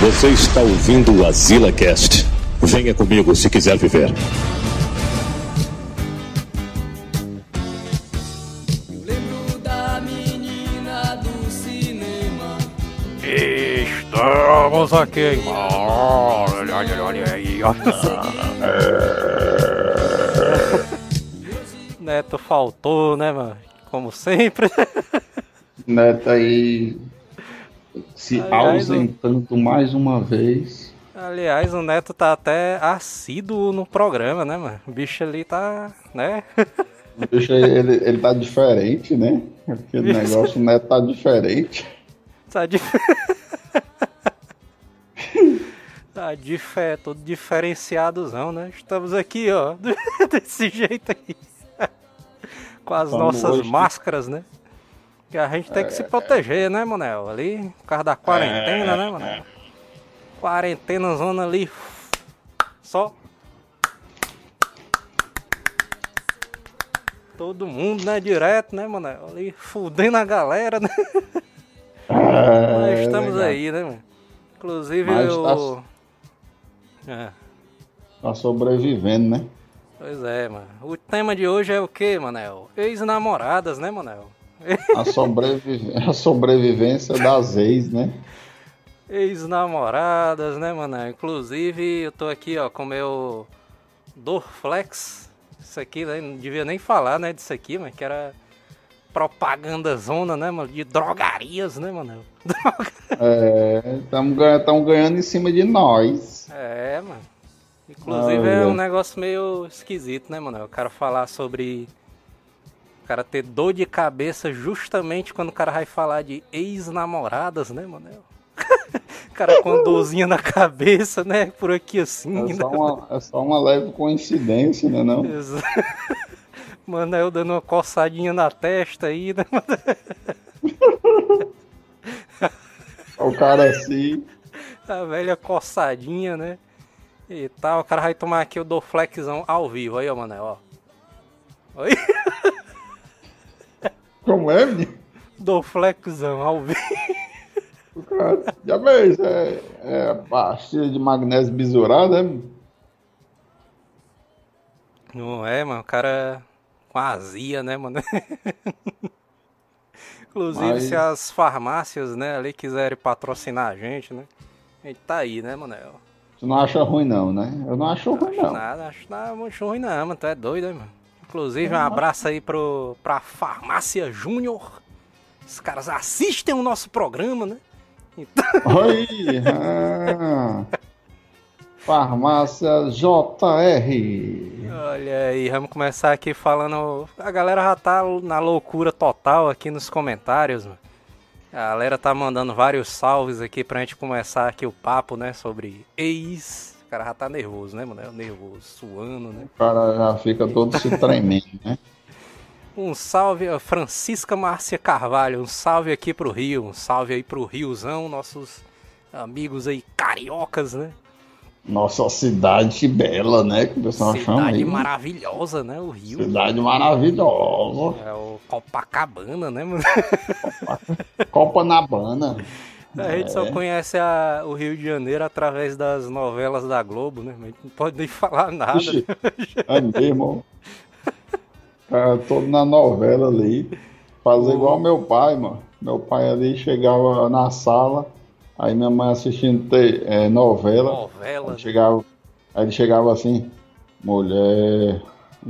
Você está ouvindo o Azila Cast. Venha comigo se quiser viver. Eu lembro da menina do cinema. Estamos aqui em Olha, olha, olha aí, ó. Neto faltou, né, mano? Como sempre. Neto aí se Aliás, ausentando mais uma vez. Aliás, o Neto tá até assíduo no programa, né, mano? O bicho ali tá, né? Deixa ele, ele tá diferente, né? Aquele Isso. negócio, o Neto tá diferente. Tá de... tá de fé, todo diferenciadozão, né? Estamos aqui, ó, desse jeito aí. Com as Vamos nossas hoje. máscaras, né? Que a gente tem que se proteger, né, Manel? Ali, por causa da quarentena, né, Manel? Quarentena, zona ali. Só. Todo mundo, né? Direto, né, Manel? Ali, fudendo a galera, né? Mas É, estamos aí, né, mano? Inclusive Mas eu. É, Tá sobrevivendo, né? pois é, mano. O tema de hoje é o que, Manel? Ex-namoradas, né, Manel? A, sobrevi- a sobrevivência das ex, né? Ex-namoradas, né, Manel? Inclusive eu tô aqui, ó, com meu Dorflex. Isso aqui, né? Não devia nem falar, né, disso aqui, mas que era propaganda zona, né, mano? De drogarias, né, Manel? Estamos ganhando, ganhando em cima de nós. É, mano. Inclusive Ah, é um é. negócio meio esquisito, né, mano? O cara falar sobre. O cara ter dor de cabeça justamente quando o cara vai falar de ex-namoradas, né, mano? O cara com dorzinha na cabeça, né? Por aqui assim, É né? só uma, é só uma leve coincidência, né? Não? Exa- Manel dando uma coçadinha na testa aí, né? O cara assim. A velha coçadinha, né? E tal. O cara vai tomar aqui o Dorflexão ao vivo. Aí, ó, Manel, ó. Oi? Como é, menino? Dorflexão ao vivo. Já vês, é, é pastilha de magnésio bisurado, é? menino? Não é, mano? O cara com azia, né, mano? Inclusive, Mas- se as farmácias, né, ali quiserem patrocinar a gente, né? A gente tá aí, né, Manel? Tu não acha ruim, não, né? Eu não acho ruim, Acho não. nada, acho nada muito ruim não, mano. Tu é doido, hein, mano? Inclusive, um abraço aí pro, pra Farmácia Júnior. Os caras assistem o nosso programa, né? Então, Oi! ah. Farmácia JR. olha aí, vamos começar aqui falando. A galera já tá na loucura total aqui nos comentários, mano. A galera tá mandando vários salves aqui pra gente começar aqui o papo, né? Sobre ex. O cara já tá nervoso, né, mano? Nervoso, suando, né? O cara já fica todo se tremendo, né? Um salve a Francisca Márcia Carvalho, um salve aqui pro Rio, um salve aí pro Riozão, nossos amigos aí cariocas, né? Nossa cidade bela, né? Que o pessoal chama Cidade maravilhosa, né? O Rio. Cidade maravilhosa. É o Copacabana, né, mano? Copacabana. A gente É. só conhece a- o Rio de Janeiro através das novelas da Globo, né? A gente não pode nem falar nada. Ixi, é mesmo. Cara, todo na novela ali. Fazer igual meu pai, mano. Meu pai ali chegava na sala, aí minha mãe assistindo te- é, novela. Novela. Aí chegava, aí ele chegava assim, mulher,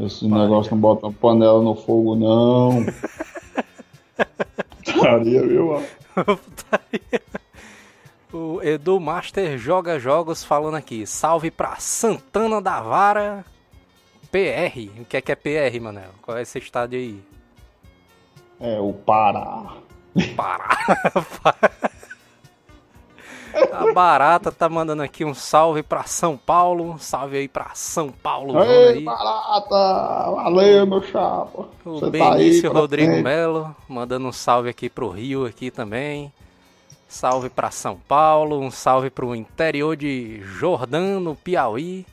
esse negócio não bota panela no fogo, não. Putaria, viu, mano? O Edu Master Joga Jogos falando aqui. Salve pra Santana da Vara PR. O que é que é PR, Manel? Qual é esse estádio aí? É, o Pará. Pará. A Barata tá mandando aqui um salve pra São Paulo. Um salve aí pra São Paulo. Ei, aí. barata! Valeu, meu chapa. O Você tá Benício pra Rodrigo frente. Melo mandando um salve aqui pro Rio aqui também. Salve pra São Paulo, um salve pro interior de Jordão, no Piauí.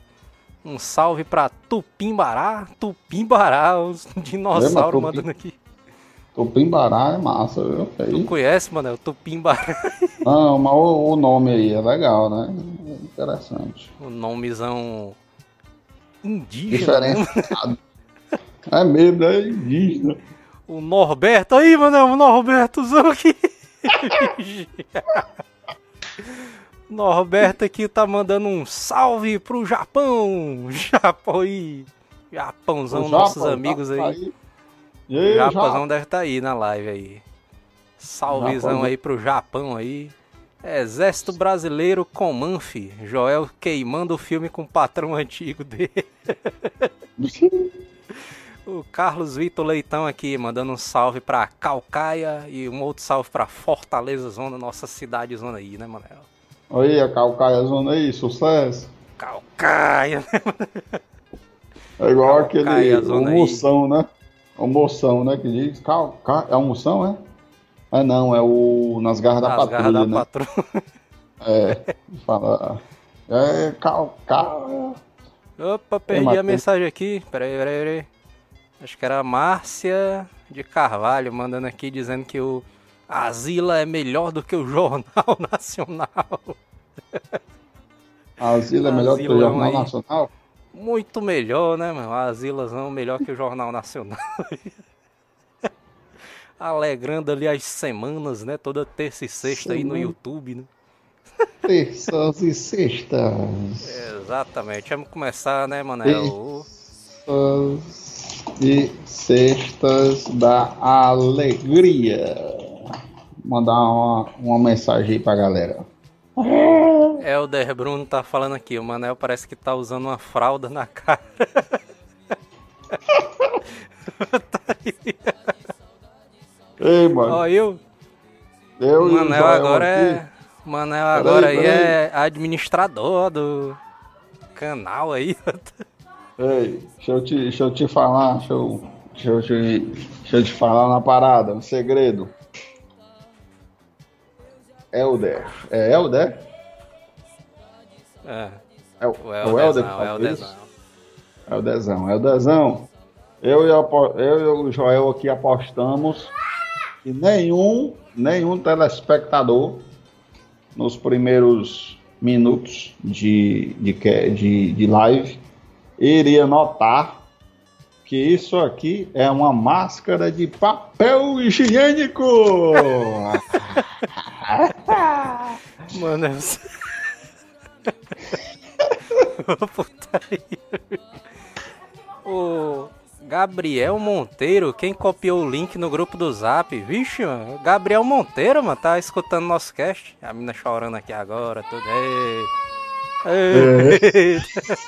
Um salve pra Tupimbará, Tupimbará, os dinossauros mandando aqui. Tupimbará é massa, viu? Tu Aí. conhece, Manel? Tupimbará. Não, mas o, o nome aí é legal, né? É interessante. O nomezão indígena. né? Diferenciado. É mesmo, é indígena. O Norberto aí, Manel, o Norbertozão aqui. Norberto aqui tá mandando um salve pro Japão. Japão aí. Japãozão, O nossos amigos tá aí. Aí, O Japãozão Japa? deve estar aí na live aí. Salvezão aí pro Japão aí. Exército Brasileiro Comanf. Joel queimando o filme com o patrão antigo dele. O Carlos Vitor Leitão aqui mandando um salve pra Calcaia e um outro salve pra Fortaleza Zona, nossa cidade zona aí, né, Manel? Aí, a Calcaia Zona aí, sucesso. Calcaia, né? É igual Calcaia, aquele almoção, né? Almoção, né? Que diz. Calcaia. É almoção, é? É não, é o. Nas garras da patrulha, garras da né? patrulha. É. Fala. É, Calcaia. Opa, perdi a Matheus. mensagem aqui. Peraí, peraí, peraí. Acho que era a Márcia de Carvalho mandando aqui dizendo que o Asila é melhor do que o Jornal Nacional. Asilo é melhor que o Jornal aí. Nacional? Muito melhor, né, mano? Asilazão melhor que o Jornal Nacional. Alegrando ali as semanas, né? Toda terça e sexta aí no. YouTube, né? Terças e sextas. Exatamente. Vamos começar, né, Manel? Terças e sextas da alegria. Mandar uma, uma mensagem aí pra galera. Helder Bruno tá falando aqui. O Manel parece que tá usando uma fralda na cara. Ei, mano. Ó, eu. eu Manel agora é. O Manel agora aí peraí. é administrador do canal aí. Ei, deixa eu te, deixa eu te falar, deixa eu, deixa, eu te, deixa eu te falar uma parada, um segredo. Elder. É Elder? É. É o, O é o que Elderzão, o Elderzão. isso? Eldezão, Eldezão. Eu e, a eu e o Joel aqui apostamos que nenhum, nenhum telespectador nos primeiros minutos de, de, de, de live iria notar que isso aqui é uma máscara de papel higiênico. Mano, eu... Putaria. O Gabriel Monteiro, quem copiou o link no grupo do Zap? Vixe, mano, Gabriel Monteiro, mano, tá escutando nosso cast. A mina chorando aqui agora, tudo. Ei. Eita.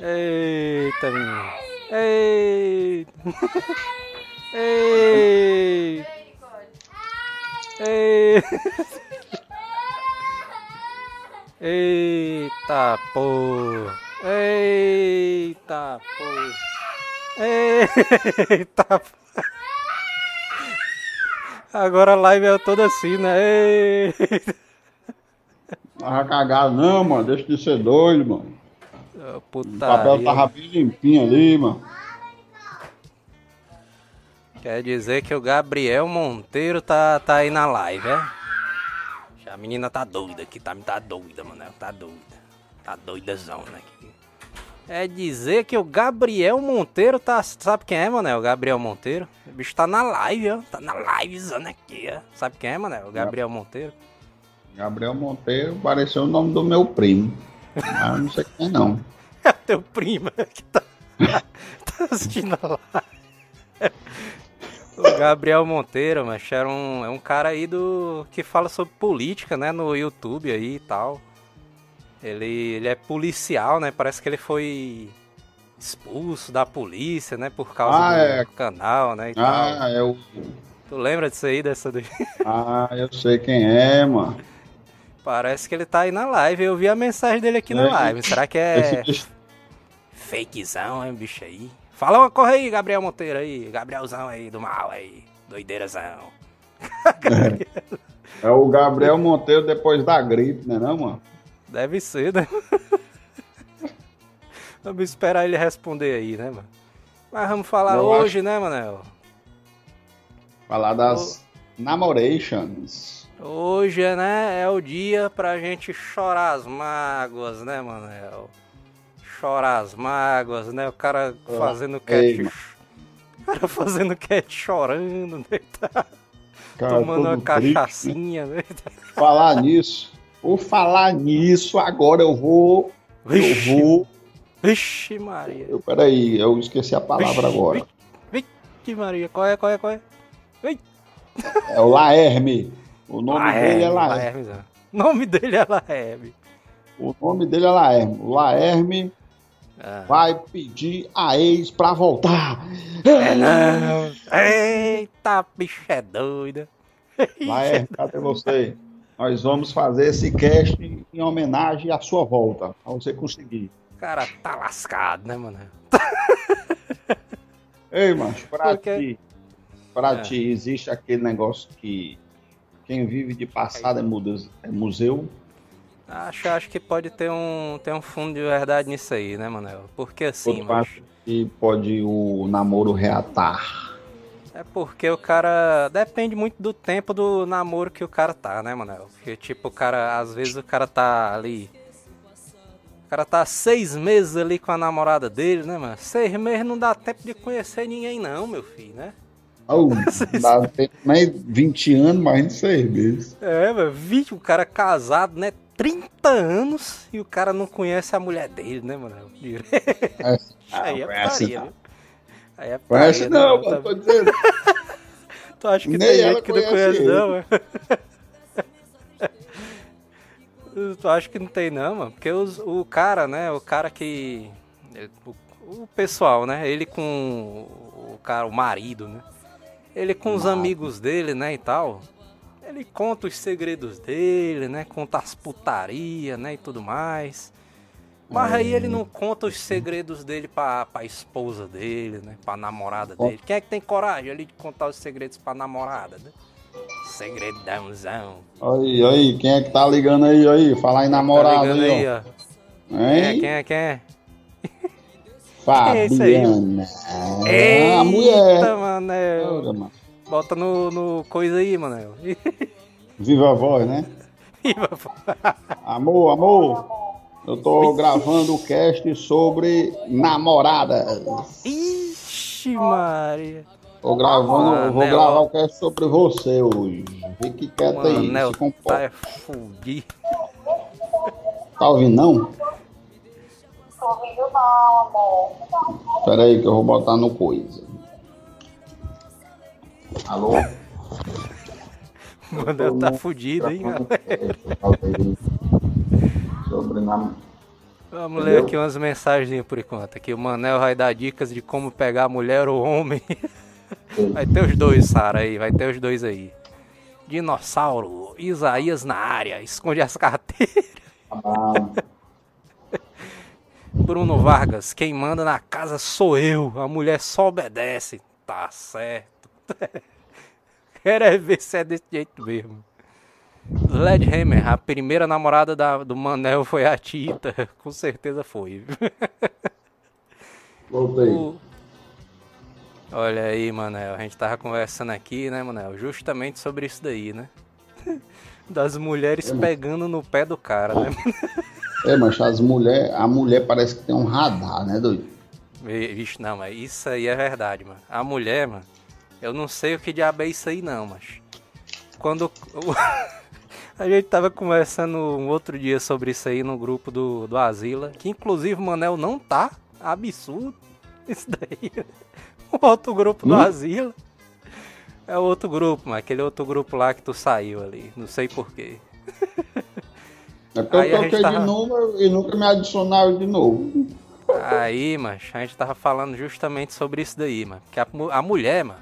Eita, menino. Eita. Eita. Eita. Eita porra. Eita porra. Eita porra. Agora a live é toda assim, né? Eita. Tava cagado não, mano. Deixa de ser doido, mano. O papel tava bem limpinho ali, mano. Quer dizer que o Gabriel Monteiro tá, tá aí na live, é? A menina tá doida aqui, tá, tá doida, mano. Tá doida. Tá doidazão aqui. É dizer que o Gabriel Monteiro tá. Sabe quem é, mano? O Gabriel Monteiro. O bicho tá na live, ó. Tá na livezona aqui, ó. Sabe quem é, mano? O Gabriel Monteiro. Gabriel Monteiro pareceu o nome do meu primo. Mas eu não sei quem é, não. É o teu primo que tá, tá assistindo a live. O Gabriel Monteiro, mas era um, é um cara aí do que fala sobre política, né, no YouTube aí e tal. Ele, ele é policial, né? Parece que ele foi expulso da polícia, né, por causa Ah, do é. canal, né, e tal. Ah, eu, Tu lembra disso aí, dessa daí? ah, eu sei quem é, mano. Parece que ele tá aí na live. Eu vi a mensagem dele aqui na É. live. Será que é fakezão, hein, bicho aí? Fala uma corra aí, Gabriel Monteiro aí. Gabrielzão aí, do mal aí. Doideirazão. é o Gabriel Monteiro depois da gripe, né, não, mano? Deve ser, né? vamos esperar ele responder aí, né, mano? Mas vamos falar Eu hoje, né, Manel? Falar das namorations. Hoje, né, é o dia pra gente chorar as mágoas, né, Manel? Chorar as mágoas, né? O cara fazendo ei, cat. mano. O cara fazendo cat chorando, né? Tá Cara, tomando uma cachaçinha, né? Falar nisso. Por falar nisso, agora eu vou. Eu Vixe, vou. vixe Maria. Eu, peraí, eu esqueci a palavra Vixe, agora. Vixe Maria, qual é, qual é, qual é? É o Laerme. O nome dele é Laerme. Laerme. O nome dele é Laerme. O nome dele é Laerme. O Laerme Ah. vai pedir a ex pra voltar. É não. Eita, bicho é doida. Laerme, cadê você? Nós vamos fazer esse cast em homenagem à sua volta, pra você conseguir. O cara tá lascado, né, mano? Ei, macho, pra quê? ti, pra É. ti, existe aquele negócio que quem vive de passado é, é museu? Acho, acho que pode ter um, ter um fundo de verdade nisso aí, né, Manel? Porque assim, mano, acha que pode o namoro reatar. é porque o cara. Depende muito do tempo do namoro que o cara tá, né, Manel? Porque, tipo, o cara. Às vezes o cara tá ali. O cara tá seis meses ali com a namorada dele, né, mano? Seis meses não dá tempo de conhecer ninguém, não, meu filho, né? Oh, dá tempo, nem 20 anos, mas não sei mesmo. É, mano, vi o cara casado, né? 30 anos e o cara não conhece a mulher dele, né, mano? É, Aí é putaria, não. viu? Aí é Conhece putaria, não, né, mano, mano? tô dizendo. Tu acha que Nem tem gente que não conhece ele. não, mano? Tu acha que não tem, não, mano? Porque os- o cara, né? O cara que. O, o pessoal, né? Ele com o cara, o marido, né? Ele com os amigos dele, né? E tal. Ele conta os segredos dele, né? Conta as putaria, né? E tudo mais. Mas aí ele não conta os segredos dele pra, pra esposa dele, né? Pra namorada dele. Quem é que tem coragem ali de contar os segredos pra namorada, né? Segredãozão. Aí, aí, quem é que tá ligando aí, aí? Falar em namorado tá ligando aí, aí, ó. ó. Quem é, quem é, quem é? Fabiana. é esse aí? Ah, a mulher. Eita, mano. Bota no, no coisa aí, Manel. Viva a voz, né? Amor, amor. Eu tô gravando o cast sobre namoradas. Ixi, Maria. Tô gravando, eu vou Manel. gravar o cast sobre você hoje. Fique quieto aí, Manel se comporta. tá é fudido. Tá ouvindo não? Tô ouvindo não, amor. Pera aí que eu vou botar no coisa. Alô? O Manel tá fudido, hein, galera? Sobre nam... Vamos ler aqui umas mensagens por enquanto. Aqui o Manel vai dar dicas de como pegar mulher ou homem. Vai ter os dois, Sara, aí. Vai ter os dois aí. Dinossauro, Isaías na área, esconde as carteiras. Ah, Bruno Vargas, quem manda na casa sou eu. A mulher só obedece. Tá certo. Quero é ver se é desse jeito mesmo. Sledgehammer, a primeira namorada da- do Manel foi a Tita. Com certeza foi. Voltei. O- Olha aí, Manel. A gente tava conversando aqui, né, Manel? Justamente sobre isso daí, né? Das mulheres pegando no pé do cara, né? É, mas as mulher, a mulher parece que tem um radar, né, doido? Vixe, não, mas isso aí é verdade, mano. A mulher, mano, eu não sei o que diabo é isso aí não, mas quando a gente tava conversando um outro dia sobre isso aí no grupo do, do Asila, que inclusive o Manel não tá, absurdo, isso daí. O outro grupo do Hum? Asila. É o outro grupo, mano, aquele outro grupo lá que tu saiu ali, não sei porquê. É porque Aí eu toquei tava- de número e nunca me adicionaram de novo. Aí, mas a gente tava falando justamente sobre isso daí, mano. Que a, a mulher, mano.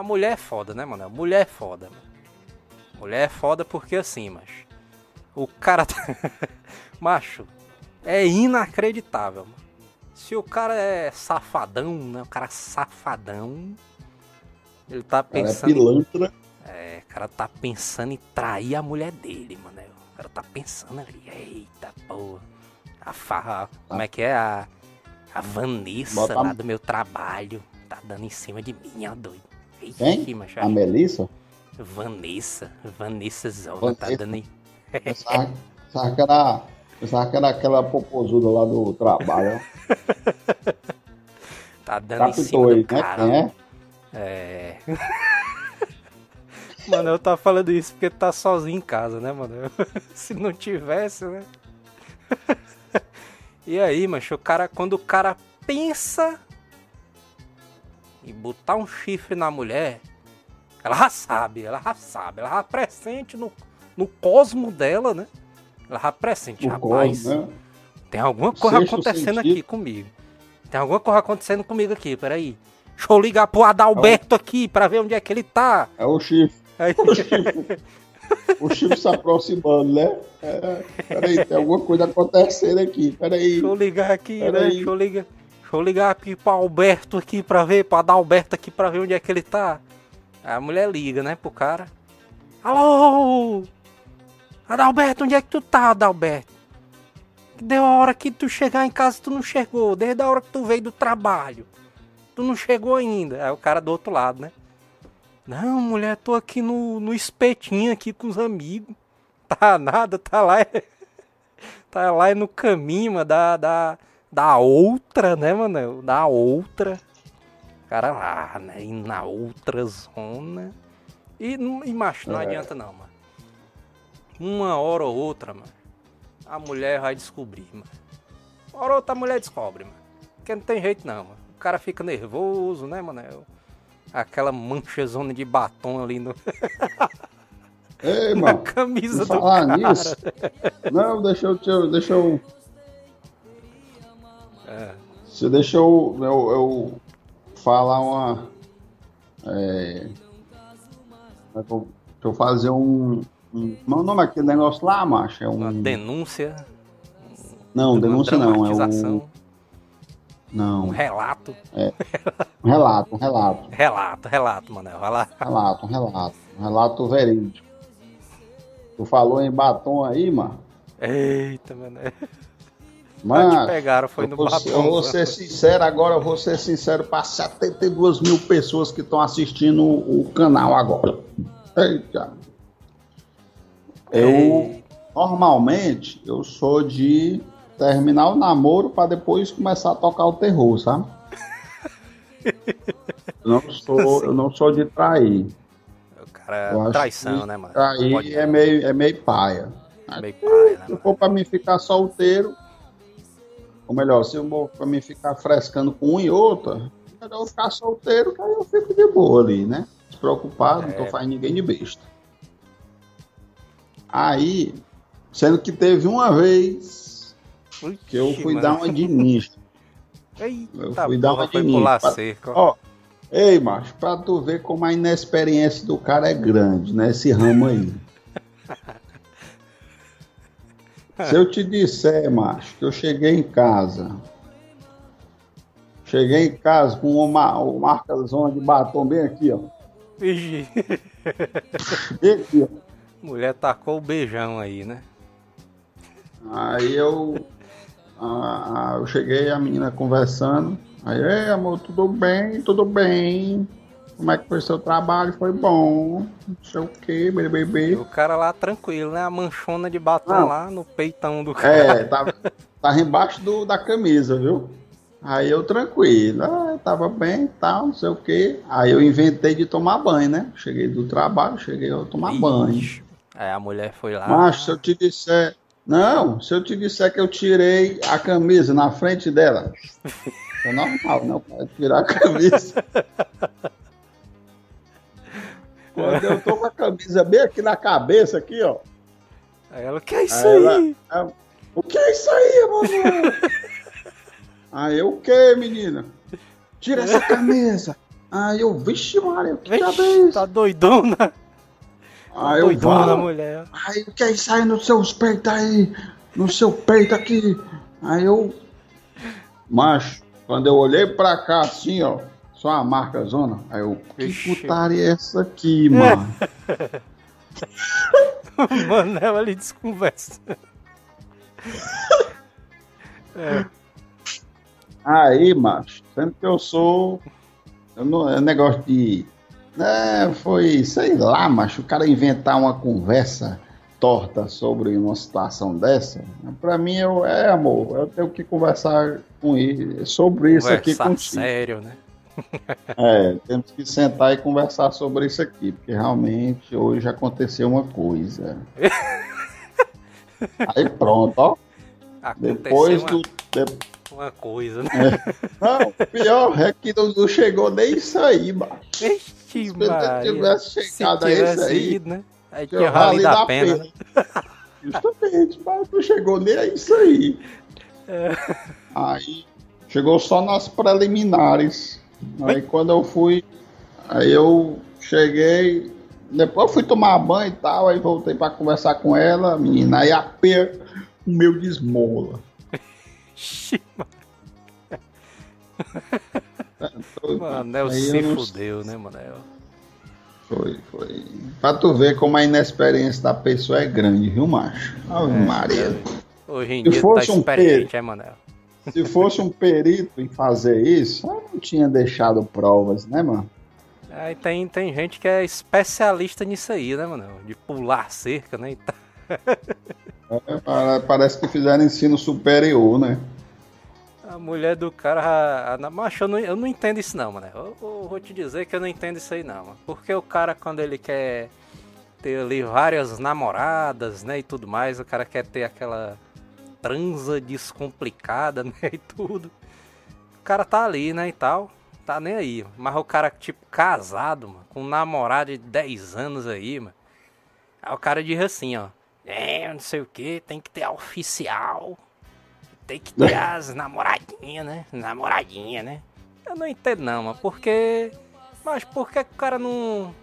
A mulher é foda, né, mano? Mulher é foda, mano. Mulher é foda porque assim, mas O cara. tá- Macho, é inacreditável, mano. Se o cara é safadão, né? O cara é safadão. Ele tá Cara, é pensando. pilantra. É, o cara tá pensando em trair a mulher dele, mano. O cara tá pensando ali, eita porra. A farra, como é que é? A, a Vanessa Bota lá do meu trabalho tá dando em cima de mim, ó doido. Ixi, Quem? macho, A Melissa? Vanessa. Vanessa Zona, tá dando aí. Pensava, pensava que era, pensava que era aquela popozuda lá do trabalho. Tá dando em cima do né? cara. Quem é? É. Mano, eu tava falando isso porque tá sozinho em casa, né, mano? Se não tivesse, né? E aí, macho, o cara, quando o cara pensa em botar um chifre na mulher, ela já sabe, ela já sabe, ela já pressente no, no cosmo dela, né? Ela já pressente, O rapaz. corno, né? Tem alguma coisa Sexto acontecendo sentido. aqui comigo. Tem alguma coisa acontecendo comigo aqui, peraí. Deixa eu ligar pro Adalberto aqui pra ver onde é que ele tá. É o chifre. Aí, O chifre, o chifre se aproximando, né? É, peraí, tem alguma coisa acontecendo aqui. Peraí. deixa eu ligar aqui, né? Peraí. Deixa eu ligar. Deixa eu ligar aqui pro Alberto aqui pra ver, pro Adalberto aqui pra ver onde é que ele tá. Aí a mulher liga, né, pro cara. Alô! Adalberto, onde é que tu tá, Adalberto? Deu a hora que tu chegar em casa, tu não chegou. Desde a hora que tu veio do trabalho. Tu não chegou ainda. Aí o cara do outro lado, né? Não, mulher, tô aqui no, no espetinho aqui com os amigos. Tá nada, tá lá. Tá lá no caminho, mano, da, da, da outra, né, mano? Da outra. O cara lá, né? E na outra zona. E, não- e macho, não É. adianta não, mano. Uma hora ou outra, mano. A mulher vai descobrir, mano. Uma hora ou outra a mulher descobre, mano. Porque não tem jeito não, mano. O cara fica nervoso, né, mano? Aquela manchazona de batom ali no, Ei, mano. camisa Por do falar cara. nisso. Não, deixa eu. Deixa eu. É. Se deixa eu, eu, eu falar uma. É, é deixa eu fazer um. um meu nome é aquele negócio lá, macho. É um. Uma denúncia, não, uma denúncia não. É um. Não. um relato. Um relato, um relato. Relato, relato, Manel. Vai lá. Relato, um relato. Um relato verídico. Tu falou em batom aí, mano. Eita, Manel. Mano, te pegaram, foi no eu vou, ser- batom, eu vou né? ser sincero agora, eu vou ser sincero para 72 mil pessoas que estão assistindo o, o canal agora. Eita. Eu, Ei. normalmente, eu sou de terminar o namoro para depois começar a tocar o terror, sabe? Eu não sou, eu não sou de trair. O cara é traição, né, mano? Trair Pode- é meio, é meio paia. meio pai, né, Se for pra mim ficar solteiro, ou melhor, se eu for pra mim ficar frescando com um e outra, é melhor eu ficar solteiro, que aí eu fico de boa ali, né? Despreocupado, não tô É. fazendo ninguém de besta. Aí, sendo que teve uma vez que eu fui mano. dar uma de. Eita, eu fui dar uma de pular Pa- cerca. Ó, ei, macho, pra tu ver como a inexperiência do cara é grande, né? Esse ramo aí. Se eu te disser, macho, que eu cheguei em casa. Cheguei em casa com uma, uma marcazona de batom bem aqui, ó. Ixi. Bem aqui, ó. Mulher tacou o beijão aí, né? Aí eu, ah, ah, eu cheguei, a menina conversando. Aí, amor, tudo bem, tudo bem. Como é que foi seu trabalho? Foi bom. Não sei o que, bebê. o cara lá tranquilo, né? A manchona de batom Não. lá no peitão do cara. É, tava, tava embaixo do, da camisa, viu? Aí eu tranquilo, ah, tava bem e tal, não sei o que. Aí eu inventei de tomar banho, né? Cheguei do trabalho, cheguei a tomar banho. Ixi. Aí a mulher foi lá. Mas se eu te disser. Não, se eu te disser que eu tirei a camisa na frente dela. É normal, não pode tirar a camisa. Quando eu tô com a camisa bem aqui na cabeça, aqui, ó. Aí ela, que é isso Aí aí? ela, o que é isso aí, mamãe? aí eu, o que, menina? Tira essa camisa. Aí eu, vixe, Maria, que Vixe, cabeça. tá doidona. Aí eu, doidona, vá. mulher. Aí o que é isso aí nos seus peitos aí? No seu peito aqui. Aí eu. Macho, quando eu olhei pra cá assim, ó. Só a marca zona. Aí eu. Que Vixe. putaria é essa aqui, mano? Mano, ela ali desconversa. Aí, macho, sendo que eu sou. Eu não, é negócio de. É, foi, sei lá, macho, o cara inventar uma conversa torta sobre uma situação dessa, pra mim eu, é amor, eu tenho que conversar com ele sobre isso aqui Conversar contigo. sério, né? É, temos que sentar e conversar sobre isso aqui, porque realmente hoje aconteceu uma coisa. Aí pronto, ó. Aconteceu Depois uma, do. de- uma coisa, né? Não, o pior é que não, não chegou nem isso aí, macho. Ixi, Se tivesse Se chegado a isso tivesse aí, ido, né? Aí tinha rali da pena. pena. Justamente, mas não chegou nem a isso aí. É. Aí chegou só nas preliminares. Aí quando eu fui, aí eu cheguei, depois eu fui tomar banho e tal, aí voltei pra conversar com ela, menina, aí a pé o meu desmola. Manel aí se não- fudeu, né, Manel? Foi, foi. Pra tu ver como a inexperiência da pessoa é grande, viu, macho? Ave Maria. Hoje em Se dia tu tá fosse um experiente, é, Manel? Se fosse um perito em fazer isso, eu não tinha deixado provas, né, mano? Aí tem, tem gente que é especialista nisso aí, né, Manel? De pular cerca, né? É, pare- Parece que fizeram ensino superior, né? A mulher do cara. A, a, macho, eu não, eu não entendo isso não, mano. Eu, eu vou te dizer que eu não entendo isso aí não, mano. Porque o cara, quando ele quer ter ali várias namoradas, né? E tudo mais, o cara quer ter aquela transa descomplicada, né? E tudo. O cara tá ali, né? E tal. Tá nem aí. Mas o cara, tipo, casado, mano. Com um namorado de 10 anos aí, mano. Aí o cara diz assim, ó. É, não sei o que, tem que ter a oficial. Tem que ter as namoradinhas, né? Namoradinha, né? Eu não entendo não, mano. Porque. Mas por que o cara não.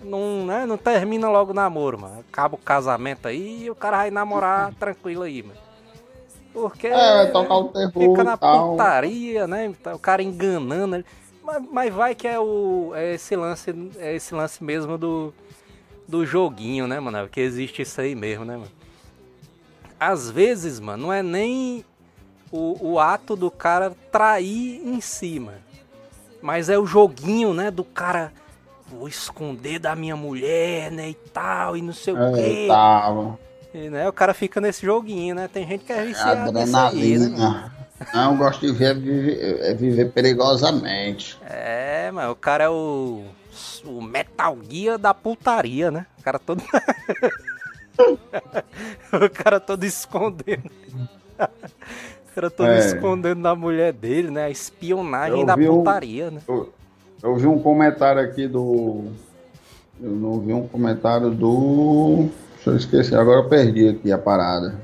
Não, né? não termina logo o namoro, mano? Acaba o casamento aí e o cara vai namorar tranquilo aí, mano. Porque. É, tocar o terror Fica na tal. putaria, né? O cara enganando. Mas, mas vai que é o. É esse lance. É esse lance mesmo do. Do joguinho, né, mano? Que existe isso aí mesmo, né, mano? Às vezes, mano, não é nem o, o ato do cara trair em cima. Mas é o joguinho, né? Do cara. Vou esconder da minha mulher, né? E tal, e não sei o É, quê. tava. E, né, o cara fica nesse joguinho, né? Tem gente que é viciado nisso aí, né? mano? Adrenalina. Não, eu gosto de ver viver, é viver perigosamente. É, mas o cara é o. O Metal Gear da putaria, né? O cara todo. o cara todo escondendo. o cara todo É. escondendo da mulher dele, né? A espionagem Eu da vi um- putaria, né? Eu, eu vi um comentário aqui do. Eu não vi um comentário do. Deixa eu esquecer, agora eu perdi aqui a parada.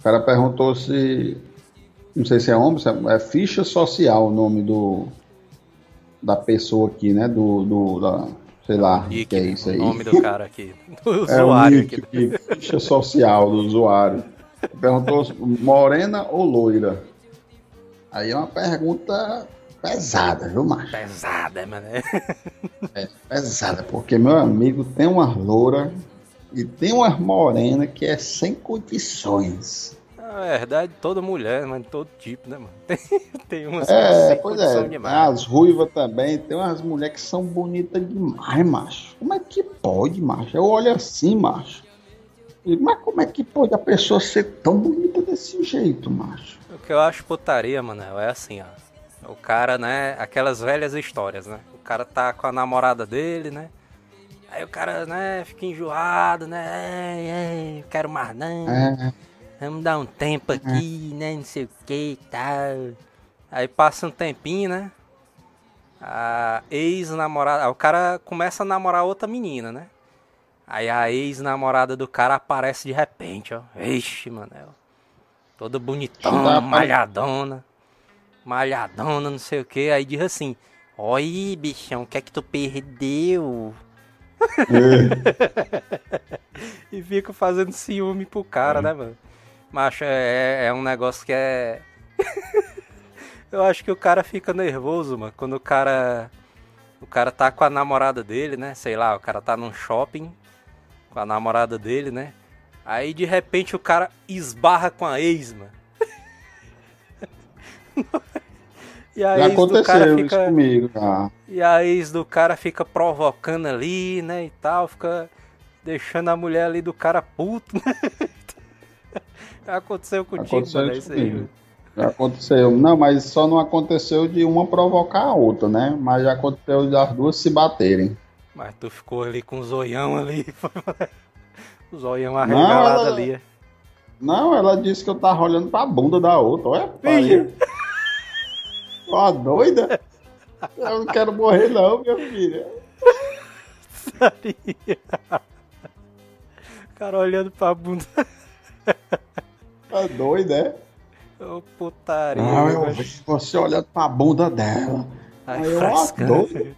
O cara perguntou se. Não sei se é homem, se é, é ficha social o nome do. Da pessoa aqui, né? Do. do da, sei lá, o Nick, que é isso aí. o nome do cara aqui. Do É o usuário nick aqui. aqui, ficha social do usuário. Perguntou se morena ou loira. Aí é uma pergunta pesada, viu, macho? Pesada, mano. É pesada, porque meu amigo tem uma loura e tem uma morena que é sem condições. Na verdade, toda mulher, mas todo tipo, né, mano? Tem, tem umas que É, sem pois é, demais. as ruivas também, tem umas mulheres que são bonitas demais, macho. Como é que pode, macho? Eu olho assim, macho. Mas como é que pode a pessoa ser tão bonita desse jeito, macho? O que eu acho putaria, mano, é assim, ó. O cara, né, aquelas velhas histórias, né? O cara tá com a namorada dele, né? Aí o cara, né, fica enjoado, né? Ei, ei, quero mais não. É, Vamos dar um tempo aqui, né? Não sei o que e tal. Aí passa um tempinho, né? A ex-namorada. O cara começa a namorar outra menina, né? Aí a ex-namorada do cara aparece de repente, ó. Ixi, Manel. Toda Dá bonitona, malhadona. Malhadona, não sei o que. Aí diz assim: Oi, bichão, o que é que tu perdeu? e fica fazendo ciúme pro cara, né, mano? Macho, é, é um negócio que é. Eu acho que o cara fica nervoso, mano, quando o cara. O cara tá com a namorada dele, né? Sei lá, o cara tá num shopping com a namorada dele, né? Aí de repente o cara esbarra com a ex, mano. E a Já ex do cara aconteceu isso fica. comigo, já. E a ex do cara fica provocando ali, né? E tal, fica deixando a mulher ali do cara puto, né? Aconteceu contigo, Aconteceu mano, é isso isso aí. comigo. Já aconteceu. Não, mas só não aconteceu de uma provocar a outra, né? Mas já aconteceu das duas se baterem. Mas tu ficou ali com o zoião ali. o zoião arregalado ela- ali. Não, ela disse que eu tava olhando pra bunda da outra. Olha. Ó, doida. Eu não quero morrer, não, minha filha. O cara olhando pra bunda. Tá doida, é? Ô, putaria. Não, eu mas- vi você olhando pra bunda dela. Ai, Aí eu, doido.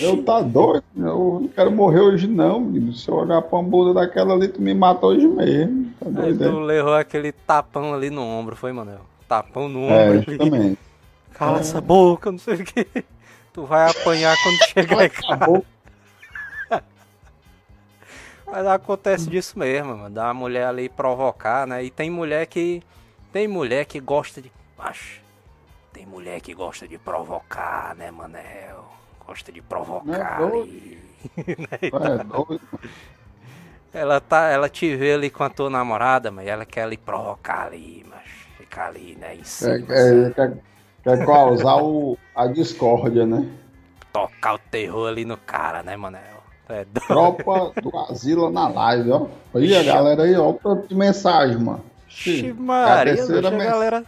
Eu tá doido. Eu não quero morrer hoje, não, menino. Se eu olhar pra bunda daquela ali, tu me mata hoje mesmo. Tá Aí doido, tu é? levou aquele tapão ali no ombro, foi, Manel? Tapão no É, ombro ali. Cala essa boca, não sei o que. Tu vai apanhar quando chegar em casa. Acabou. Mas acontece disso mesmo, mano. Da mulher ali provocar, né? E tem mulher que. Tem mulher que gosta de. Macho, tem mulher que gosta de provocar, né, Manel? Gosta de provocar Não é ali. É doido. Ela, tá, ela te vê ali com a tua namorada, mas ela quer ali provocar ali, mas ficar ali, né, em cima. Quer, quer, quer, quer causar o, a discórdia, né? Tocar o terror ali no cara, né, Manel? É doido. Tropa do Asila na live, ó. Aí a galera aí, ó, o tanto de mensagem, mano. Ixi, É a Maria, terceira bicho, a mens- galera.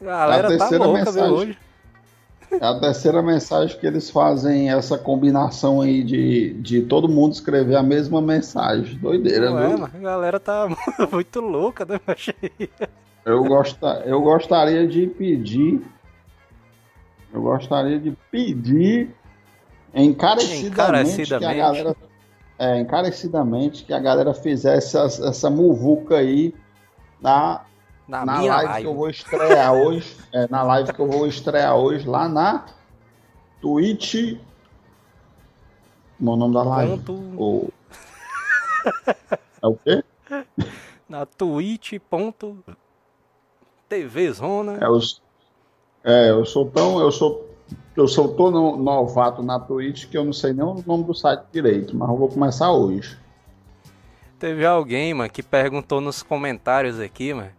A galera tá terceira louca, mensagem. viu, hoje. É a terceira mensagem que eles fazem essa combinação aí de, de todo mundo escrever a mesma mensagem. Doideira, Não é, viu? mano, a galera tá muito louca, né? Eu, gosta, eu gostaria de pedir. Eu gostaria de pedir encarecidamente, Encarecidamente. que a galera. É, encarecidamente que a galera fizesse essa, essa muvuca aí na, Na, na live, live. que eu vou estrear hoje. É, na live que eu vou estrear hoje lá na Twitch. Como é o nome da live? O- É o quê? na twitch.tv zona. É, os, é, eu sou tão. Eu sou. Eu sou tão no- novato na Twitch que eu não sei nem o nome do site direito, mas eu vou começar hoje. Teve alguém, mano, que perguntou nos comentários aqui, mano.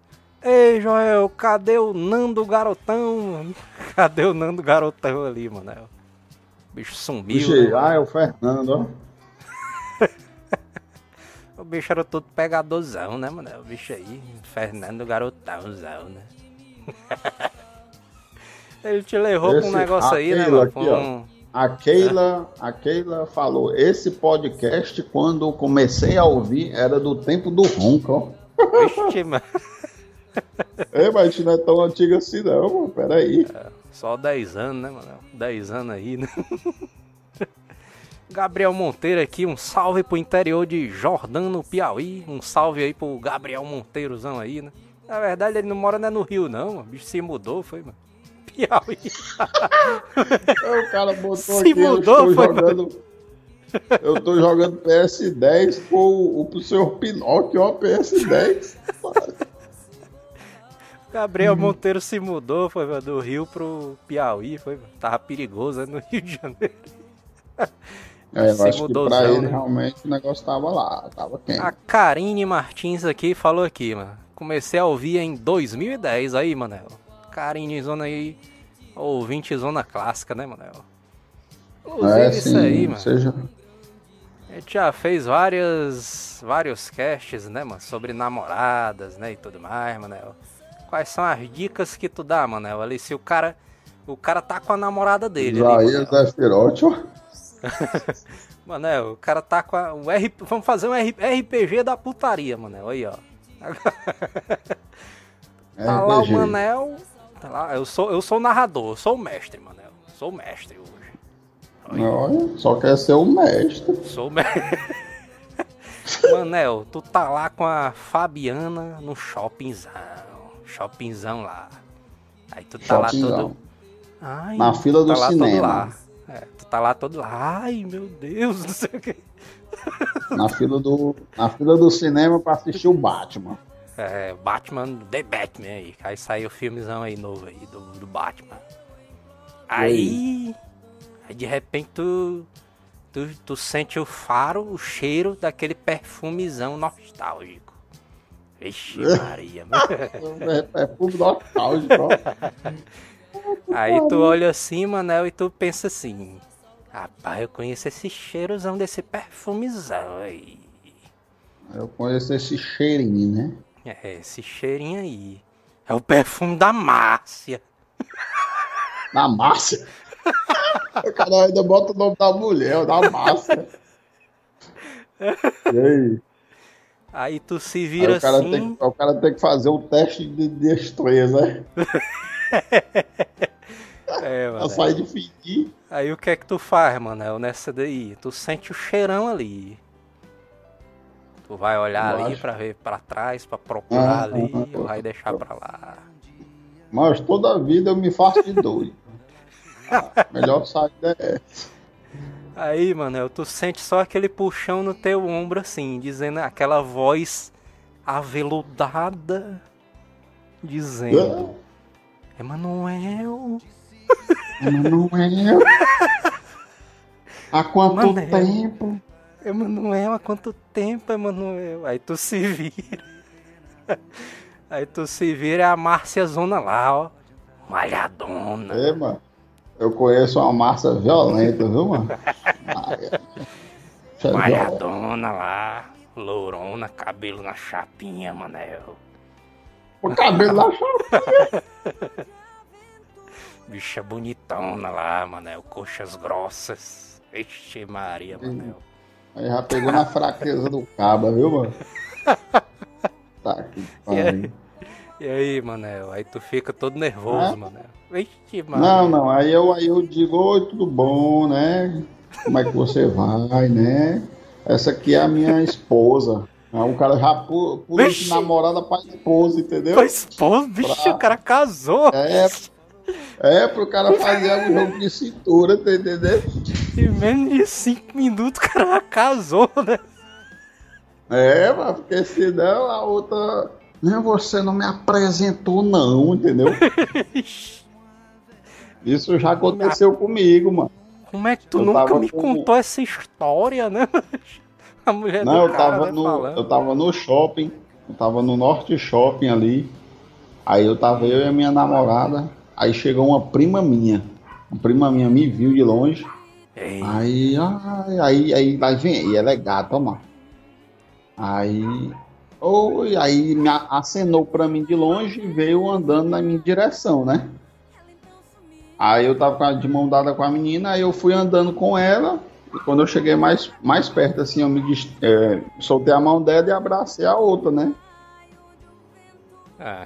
Ei, Joel, cadê o Nando Garotão, mano? Cadê o Nando Garotão ali, mano? O bicho sumiu, Bicho, né, ah, é o Fernando, ó. O bicho era todo pegadorzão, né, mano? O bicho aí, Fernando Garotãozão, né? Ele te levou pra um Esse- negócio aí, né, mano? aqui, um... A Keila, a Keila falou: esse podcast, quando eu comecei a ouvir, era do tempo do ronco, ó. Vixe, mano. É, mas a gente não é tão antigo assim, não, mano. Peraí. Só 10 anos, né, mano? 10 anos aí, né? Gabriel Monteiro aqui, um salve pro interior de Jordano, Piauí. Um salve aí pro Gabriel Monteirozão aí, né? Na verdade, ele não mora né, no Rio, não. mano. O bicho se mudou, foi, mano. Piauí. Aí o cara botou Se aqui, eu mudou, estou foi, jogando. Eu tô jogando PS10 pro, o- pro senhor Pinóquio, ó, PS10. Gabriel Monteiro se mudou, foi mano, do Rio pro Piauí, foi, mano. Tava perigoso né, no Rio de Janeiro. É, eu acho que pra ele né? realmente o negócio tava lá, tava quente. A Karine Martins aqui falou aqui, mano. Comecei a ouvir em 2010 aí, Manel. Karine zona aí, ouvinte zona clássica, né, Manel? Inclusive é, isso sim, aí, mano. seja. A gente já fez várias, vários casts, né, mano? Sobre namoradas, né, e tudo mais, Manel. Quais são as dicas que tu dá, Manel? Ali, se o cara, o cara tá com a namorada dele ali, Isaías Manel. Ó. Manel, o cara tá com a, o R, vamos fazer um R- RPG da putaria, Manel, aí, ó. Tá lá o. Manel. Tá lá, eu sou, eu sou o narrador, eu sou o mestre, Manel. Sou o mestre hoje. Olha, só quer ser o mestre. Sou o mestre. Manel, tu tá lá com a Fabiana no shoppingzão. Shoppingzão lá. Aí tu tá lá Shoppingzão. todo. Ai, Na fila do tá lá cinema. É, tu tá lá todo lá. Ai, meu Deus, não sei o que. Na fila do, na fila do cinema pra assistir o Batman. É, Batman, The Batman aí. Aí saiu o filmezão aí novo aí do, do Batman. Aí, aí de repente tu, tu, tu sente o faro, o cheiro daquele perfumezão nostálgico. Vixe Maria, mano. É, fundo nostálgico, ó. Aí tu olha assim, Manel, e tu pensa assim: Rapaz, eu conheço esse cheirozão desse perfumezão aí. Eu conheço esse cheirinho, né? É, esse cheirinho aí. É o perfume da Márcia. Na Márcia. o cara ainda bota o nome da mulher, da Márcia. E aí? Aí tu se Aí vira o, cara assim. tem, o cara tem que fazer um teste de destreza, né? É, mano. sair de fingir. Aí o que é que tu faz, Manel, nessa daí? Tu sente o cheirão ali. Tu vai olhar ali pra ver pra trás, pra procurar Ah, ali, ah, ou vai deixar pra lá. Mas toda vida eu me faço de doido. Ah, melhor saída é essa. Aí, Manel, tu sente só aquele puxão no teu ombro assim, dizendo aquela voz aveludada dizendo: Emanuel, Emanuel. Há quanto Manel. tempo? Emanuel, há quanto tempo, Emanuel? Aí tu se vira. Aí tu se vira é a Márcia Zona lá, ó. Malhadona. É, mano. Eu conheço uma massa violenta, viu, mano? Malhadona lá. Lourona, cabelo na chapinha, Manel. O cabelo lá. Bicha bonitona lá, Manel. Coxas grossas. Vixe Maria, Manel. Aí já pegou na fraqueza do caba, viu, mano? Tá que pariu. E aí, Manel? Aí tu fica todo nervoso, Ah? Manel. Vixe Maria. Não, não, aí eu, aí eu digo, oi, tudo bom, né? Como é que você vai, né? Essa aqui é a minha esposa. O cara já Vixe! namorada pra esposa, entendeu? Pois, pô, bicho, Pra- o cara casou. É, é pro cara fazer um jogo de cintura, tá entendendo? Em menos de cinco minutos o cara já casou, né? É, mas porque senão a outra. Não, você não me apresentou, não, entendeu? Isso já aconteceu comigo, mano. Como é que tu Eu nunca me com- contou essa história, né? A mulher Não, eu cara, tava, né, no, falando. eu tava no shopping, eu tava no Norte Shopping ali. Aí eu tava eu e a minha namorada. Aí chegou uma prima minha. Uma prima minha me viu de longe. Ei, Aí, ai, aí, aí, aí vem, e ela é gata, mano. Aí, oi, aí me acenou pra mim de longe e veio andando na minha direção, né? Aí eu tava de mão dada com a menina, aí eu fui andando com ela. E quando eu cheguei mais, mais perto, assim, eu me é, soltei a mão dela e abracei a outra, né? ah,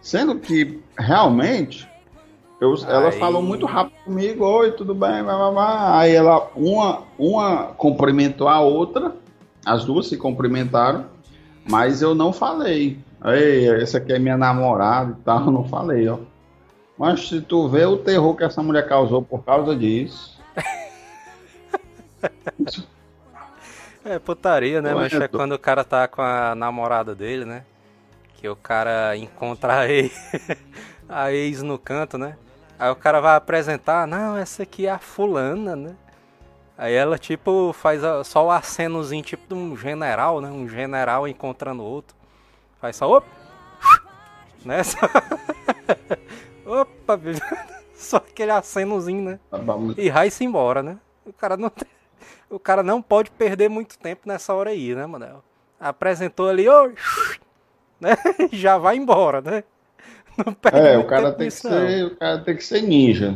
Sendo que, realmente, eu- ela falou muito rápido comigo, oi, tudo bem, blá, blá, blá. Aí ela, uma, uma cumprimentou a outra, as duas se cumprimentaram, mas eu não falei. Ei, essa aqui é minha namorada e tal, eu não falei, ó. Mas se tu vê o terror que essa mulher causou por causa disso, é putaria, né? Mas é é do- quando o cara tá com a namorada dele, né? Que o cara encontra a ex, a ex no canto, né? Aí o cara vai apresentar, não, essa aqui é a fulana, né? Aí ela, tipo, faz só o acenozinho, tipo de um general, né? Um general encontrando outro. Faz só, opa! Né? Só... Opa. Só aquele acenozinho, né? vamos- E vai-se embora, né? O cara não tem- O cara não pode perder muito tempo nessa hora aí, né, Manel? Apresentou ali, ô, né? Já vai embora, né? Não perde é, o cara tem que não. ser, o cara tem que ser ninja.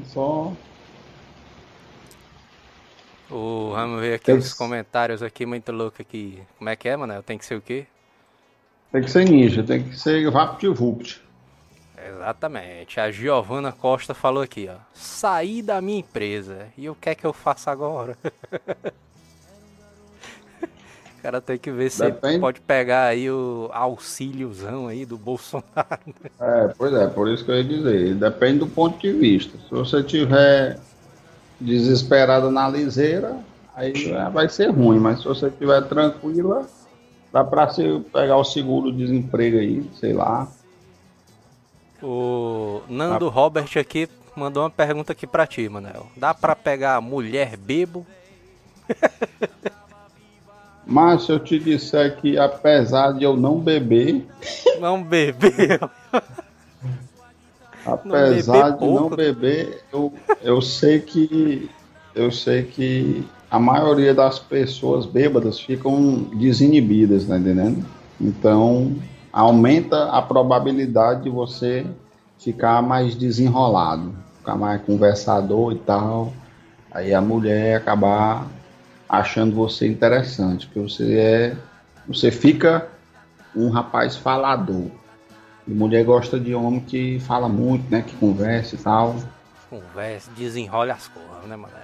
É só Ô, vamos ver aqui Tem os comentários aqui, muito louco aqui. Como é que é, Manel? Tem que ser o quê? tem que ser ninja, tem que ser VaptVupt. Exatamente. A Giovana Costa falou aqui, ó. Saí da minha empresa. E o que é que eu faço agora? o cara tem que ver se Depende. pode pegar aí o auxíliozão aí do Bolsonaro. É, pois é, por isso que eu ia dizer. Depende do ponto de vista. Se você tiver desesperado na liseira, aí vai ser ruim. Mas se você estiver tranquila, Dá pra você pegar o seguro-desemprego aí, sei lá. O Nando Robert aqui mandou uma pergunta aqui pra ti, Manel. Dá pra pegar mulher bebo? Mas se eu te disser que apesar de eu não beber, Não beber. apesar beber de não beber, eu, eu sei que eu sei que a maioria das pessoas bêbadas ficam desinibidas, tá entendendo? Então aumenta a probabilidade de você ficar mais desenrolado, ficar mais conversador e tal. Aí a mulher acabar achando você interessante, porque você é, você fica um rapaz falador. E mulher gosta de homem que fala muito, né, que conversa e tal. Conversa, desenrola as coisas, né, Manel?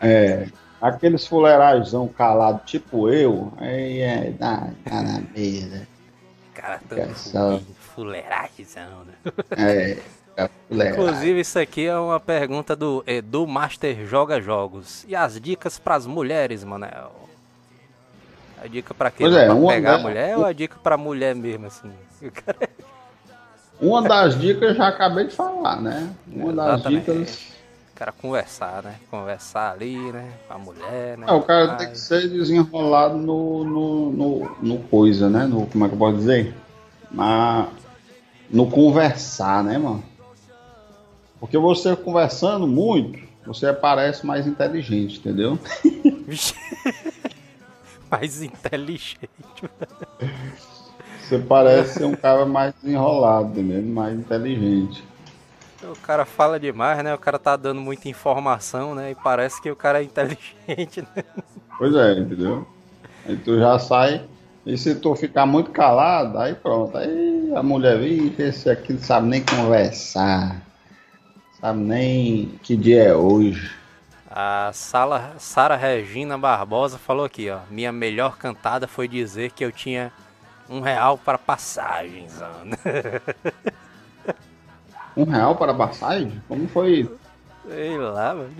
É, aqueles fuleirajão calado, tipo eu, aí é, dá, tá na mesa. Cara, todo só- fuleiragem,zão, né? É, é fuleiragem. Inclusive, isso aqui é uma pergunta do Edu Master Joga Jogos. E as dicas pras mulheres, Manel? A dica pra quê? Pois é, pra uma pegar a da- mulher ou a dica pra mulher mesmo, assim? Uma das dicas eu já acabei de falar, né? Uma das dicas. O cara conversar, né? Conversar ali, né? Com a mulher, né? É, o cara Ah, tem que ser desenrolado no, no, no, no coisa, né? No, como é que eu posso dizer? Na, no conversar, né, mano? Porque você conversando muito, você parece mais inteligente, entendeu? Mais inteligente. Você parece ser um cara mais desenrolado, entendeu? Mais inteligente. O cara fala demais, né? O cara tá dando muita informação, né? E parece que o cara é inteligente, né? Pois é, entendeu? Aí tu já sai. E se tu ficar muito calado, aí pronto. Aí a mulher, vixe, esse aqui não sabe nem conversar. Sabe nem que dia é hoje. A Sala, Sara Regina Barbosa falou aqui, ó. Minha melhor cantada foi dizer que eu tinha um real para passagens. Um real para a passagem? Como foi? Sei lá, mano.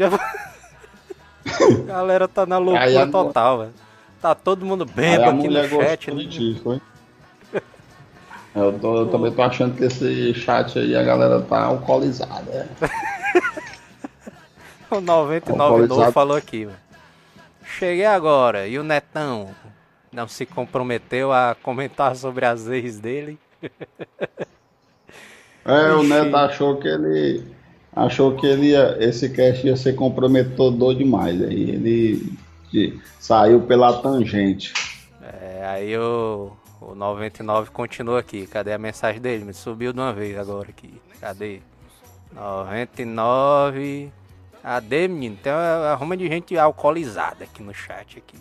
A galera tá na Aí loucura a mu- total, velho. Tá todo mundo Aí bêbado aqui no chat. né? foi? Eu, tô- eu também tô achando que esse chat aí a galera tá alcoolizada. é. O 99 Alcoolizado. novo falou aqui, velho. Cheguei agora e o Netão não se comprometeu a comentar sobre as ex dele. É, o Ixi. Neto achou que ele. Achou que ele ia, esse cast ia ser comprometedor demais. Aí ele de- saiu pela tangente. É, aí o, o 99 continua aqui. Cadê a mensagem dele? Me subiu de uma vez agora aqui. Cadê? 99. Cadê, menino? Tem uma arruma de gente alcoolizada aqui no chat aqui.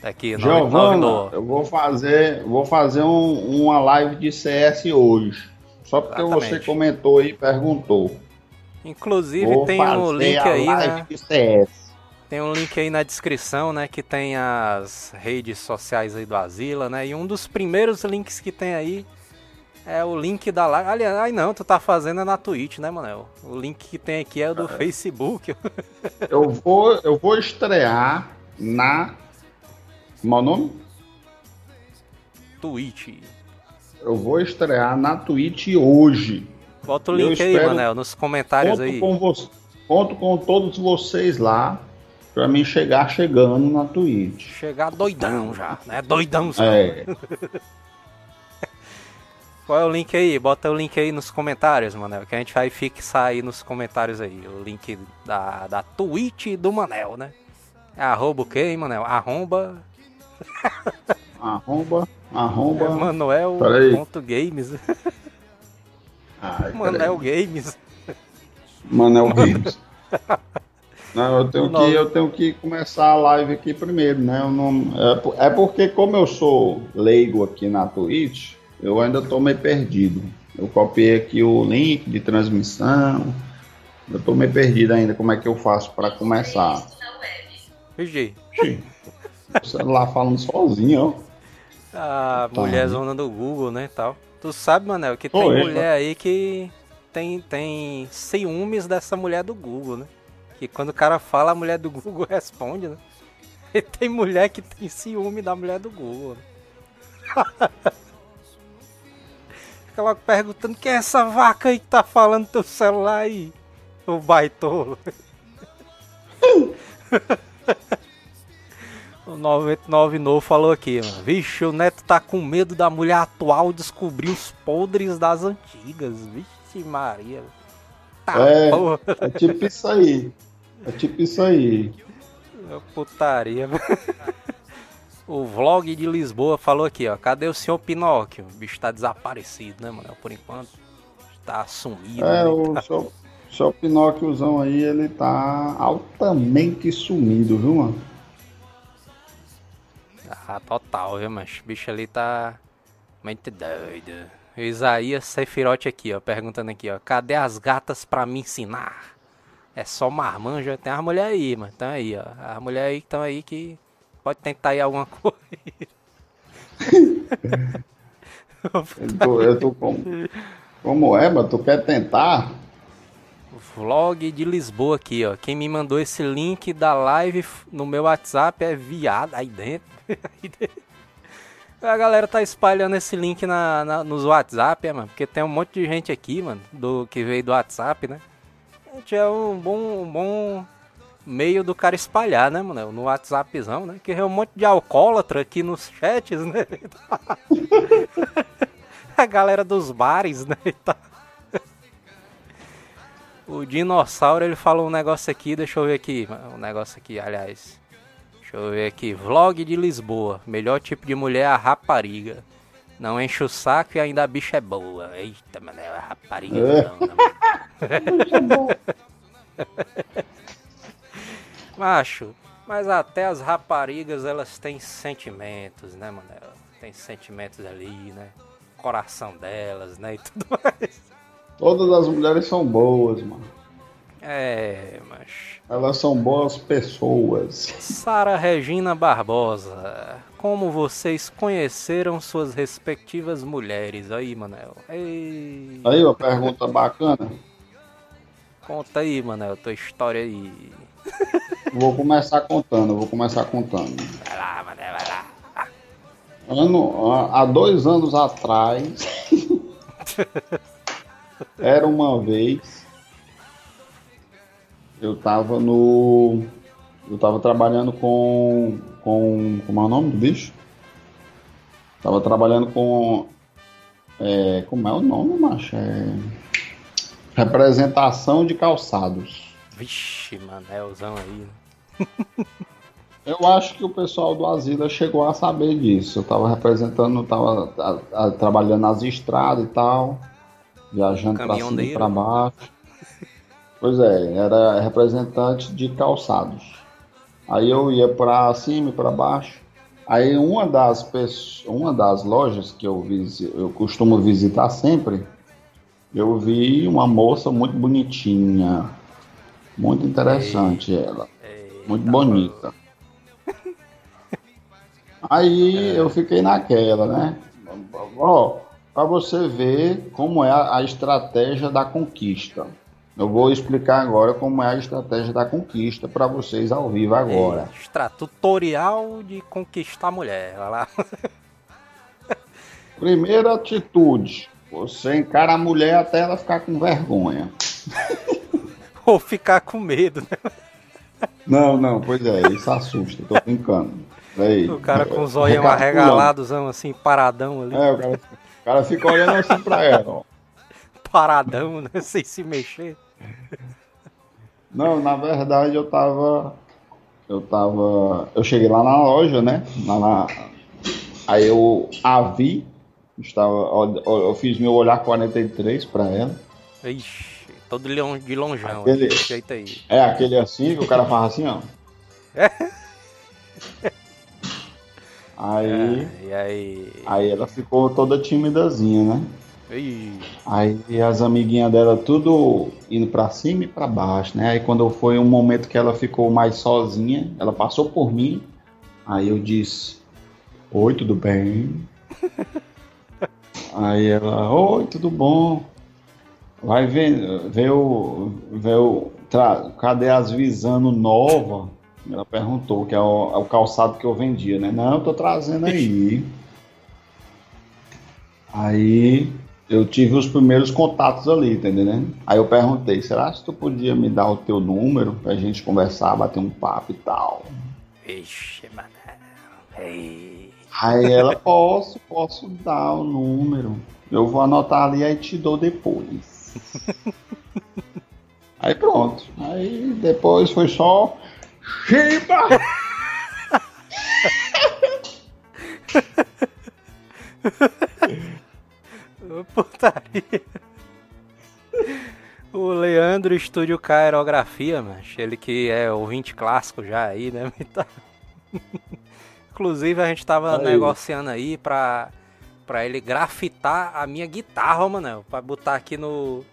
Tá aqui, 99 Giovana, eu vou fazer, vou fazer um- uma live de CS hoje. Só porque você Exatamente. comentou e perguntou. Inclusive Vou tem um link a aí, né? Tem um link aí na descrição, né? Que tem as redes sociais aí do Asila, né? E um dos primeiros links que tem aí é o link da live. Aliás, ai não, tu tá fazendo é na Twitch, né, Manel? O link que tem aqui é o do Facebook. Eu vou, eu vou estrear na. Como é o nome? Twitch. Eu vou estrear na Twitch hoje. Bota o link aí, Manel, nos comentários Conto aí. com, vo- conto com todos vocês lá pra mim chegar chegando na Twitch. Chegar doidão já, né? Doidão só. É, Qual é o link aí? Bota o link aí nos comentários, Manel, que a gente vai fixar aí nos comentários aí. O link da, da Twitch do Manel, né? Arroba o quê, hein, Manel? Arromba arromba, arromba. é Peraí. Manuel.games. Ai, Manel peraí. Games. Manel Games. Não, eu tenho, que, eu tenho que começar a live aqui primeiro, né? Eu não, é, é porque, como eu sou leigo aqui na Twitch, eu ainda tô meio perdido. Eu copiei aqui o link de transmissão. Eu tô meio perdido ainda. Como é que eu faço para começar? Vigi, Ixi, o celular falando sozinho, ó. A Tá. mulher zona do Google, né, tal. Tu sabe, Manel, que tem eu, mulher aí que tem, tem ciúmes dessa mulher do Google, né? Que quando o cara fala, a mulher do Google responde, né? E tem mulher que tem ciúme da mulher do Google, né? Fica logo perguntando quem é essa vaca aí que tá falando no teu celular aí, o baitolo. O 99 novo falou aqui, mano. Vixe, o Neto tá com medo da mulher atual descobrir os podres das antigas. Vixe, Maria. Tá, É. porra. É tipo isso aí. É tipo isso aí. É Putaria. o vlog de Lisboa falou aqui, ó. Cadê o senhor Pinóquio? O bicho tá desaparecido, né, mano? Por enquanto. Tá sumido. É, né? o seu, seu Pinóquiozão aí, ele tá altamente sumido, viu, mano? Ah, total, viu, mas o bicho ali tá muito doido. O Isaías Sefirote aqui, ó, perguntando aqui, ó, cadê as gatas pra me ensinar? É só marmanja, tem as mulheres aí, mano, então aí, ó, as mulheres aí que estão aí que pode tentar aí alguma coisa. Eu tô, eu tô como, como é, mano? Tu quer tentar? Vlog de Lisboa aqui, ó, quem me mandou esse link da live no meu WhatsApp é viado, aí dentro. A galera tá espalhando esse link na, na- nos WhatsApp, é, mano. Porque tem um monte de gente aqui, mano, do, que veio do WhatsApp, né? Gente é um bom, um bom meio do cara espalhar, né, mano? No WhatsAppzão, né? Que é um monte de alcoólatra aqui nos chats, né? A galera dos bares, né? O dinossauro ele falou um negócio aqui, deixa eu ver aqui. Um negócio aqui, aliás. Deixa eu ver aqui. Vlog de Lisboa. Melhor tipo de mulher é a rapariga. Não enche o saco e ainda a bicha é boa. Eita, mano, é a rapariga. É. Não, não. Macho, mas até as raparigas elas têm sentimentos, né, mano? Tem sentimentos ali, né? Coração delas, né? E tudo mais. Todas as mulheres são boas, mano. É, mas. Elas são boas pessoas. Sara Regina Barbosa, como vocês conheceram suas respectivas mulheres? Aí, Manel. Ei, Aí, uma pergunta bacana. conta aí, Manel, tua história aí. Vou começar contando, vou começar contando. Vai lá, Manel, vai lá. Ano, há dois anos atrás, era uma vez, eu tava no. Eu tava trabalhando com. com. Como é o nome do bicho? Tava trabalhando com. é, como é o nome, macho? É, representação de calçados. Vixe, Manelzão aí. né? Eu acho que o pessoal do Asila chegou a saber disso. Eu tava representando, tava a- a- trabalhando nas estradas e tal, viajando pra cima e pra baixo. Pois é, era representante de calçados. Aí eu ia pra cima e pra baixo. Aí uma das pessoas, uma das lojas que eu, visi- eu costumo visitar sempre, eu vi uma moça muito bonitinha, muito interessante ela. Muito bonita. Aí eu fiquei naquela, né? Ó, para você ver como é a, a estratégia da conquista. Eu vou explicar agora como é a estratégia da conquista para vocês ao vivo agora. Extra tutorial de conquistar a mulher. Vai lá. Primeira atitude: você encara a mulher até ela ficar com vergonha. Ou ficar com medo, né? Não, não, pois é, isso assusta, tô brincando. Aí, O cara com os recapitulando. arregalados, assim, paradão ali. É, o cara, o cara fica olhando assim pra ela, ó. Paradão, né? Sem se mexer. Não, na verdade eu tava. Eu tava. Eu cheguei lá na loja, né? Lá na, aí eu a vi. Estava, eu fiz meu olhar 43 pra ela. Ixi, todo de lon- de lonjão. Aquele- jeito aí. É aquele assim que o cara faz assim, ó. Aí, E aí. aí ela ficou toda timidazinha, né? Ih, Aí as amiguinhas dela tudo indo pra cima e pra baixo, né? Aí quando foi um momento que ela ficou mais sozinha, ela passou por mim. Aí eu disse: Oi, tudo bem? Aí ela: Oi, tudo bom? Vai ver, ver o. Ver o tra- cadê as Visano nova? Ela perguntou, que é o, é o calçado que eu vendia, né? Não, eu tô trazendo aí. Aí eu tive os primeiros contatos ali, tá entendendo? Aí eu perguntei, será que tu podia me dar o teu número pra gente conversar, bater um papo e tal? Vixe, mano. Ei. Aí ela, posso, posso dar o número. Eu vou anotar ali e te dou depois. Aí pronto. Aí depois foi só. Chiba! Putaria. O Leandro Estúdio K Aerografia, mas ele que é ouvinte clássico já aí, né? Então- Inclusive a gente tava Aí. negociando aí pra, pra ele grafitar a minha guitarra, mano. Pra botar aqui no,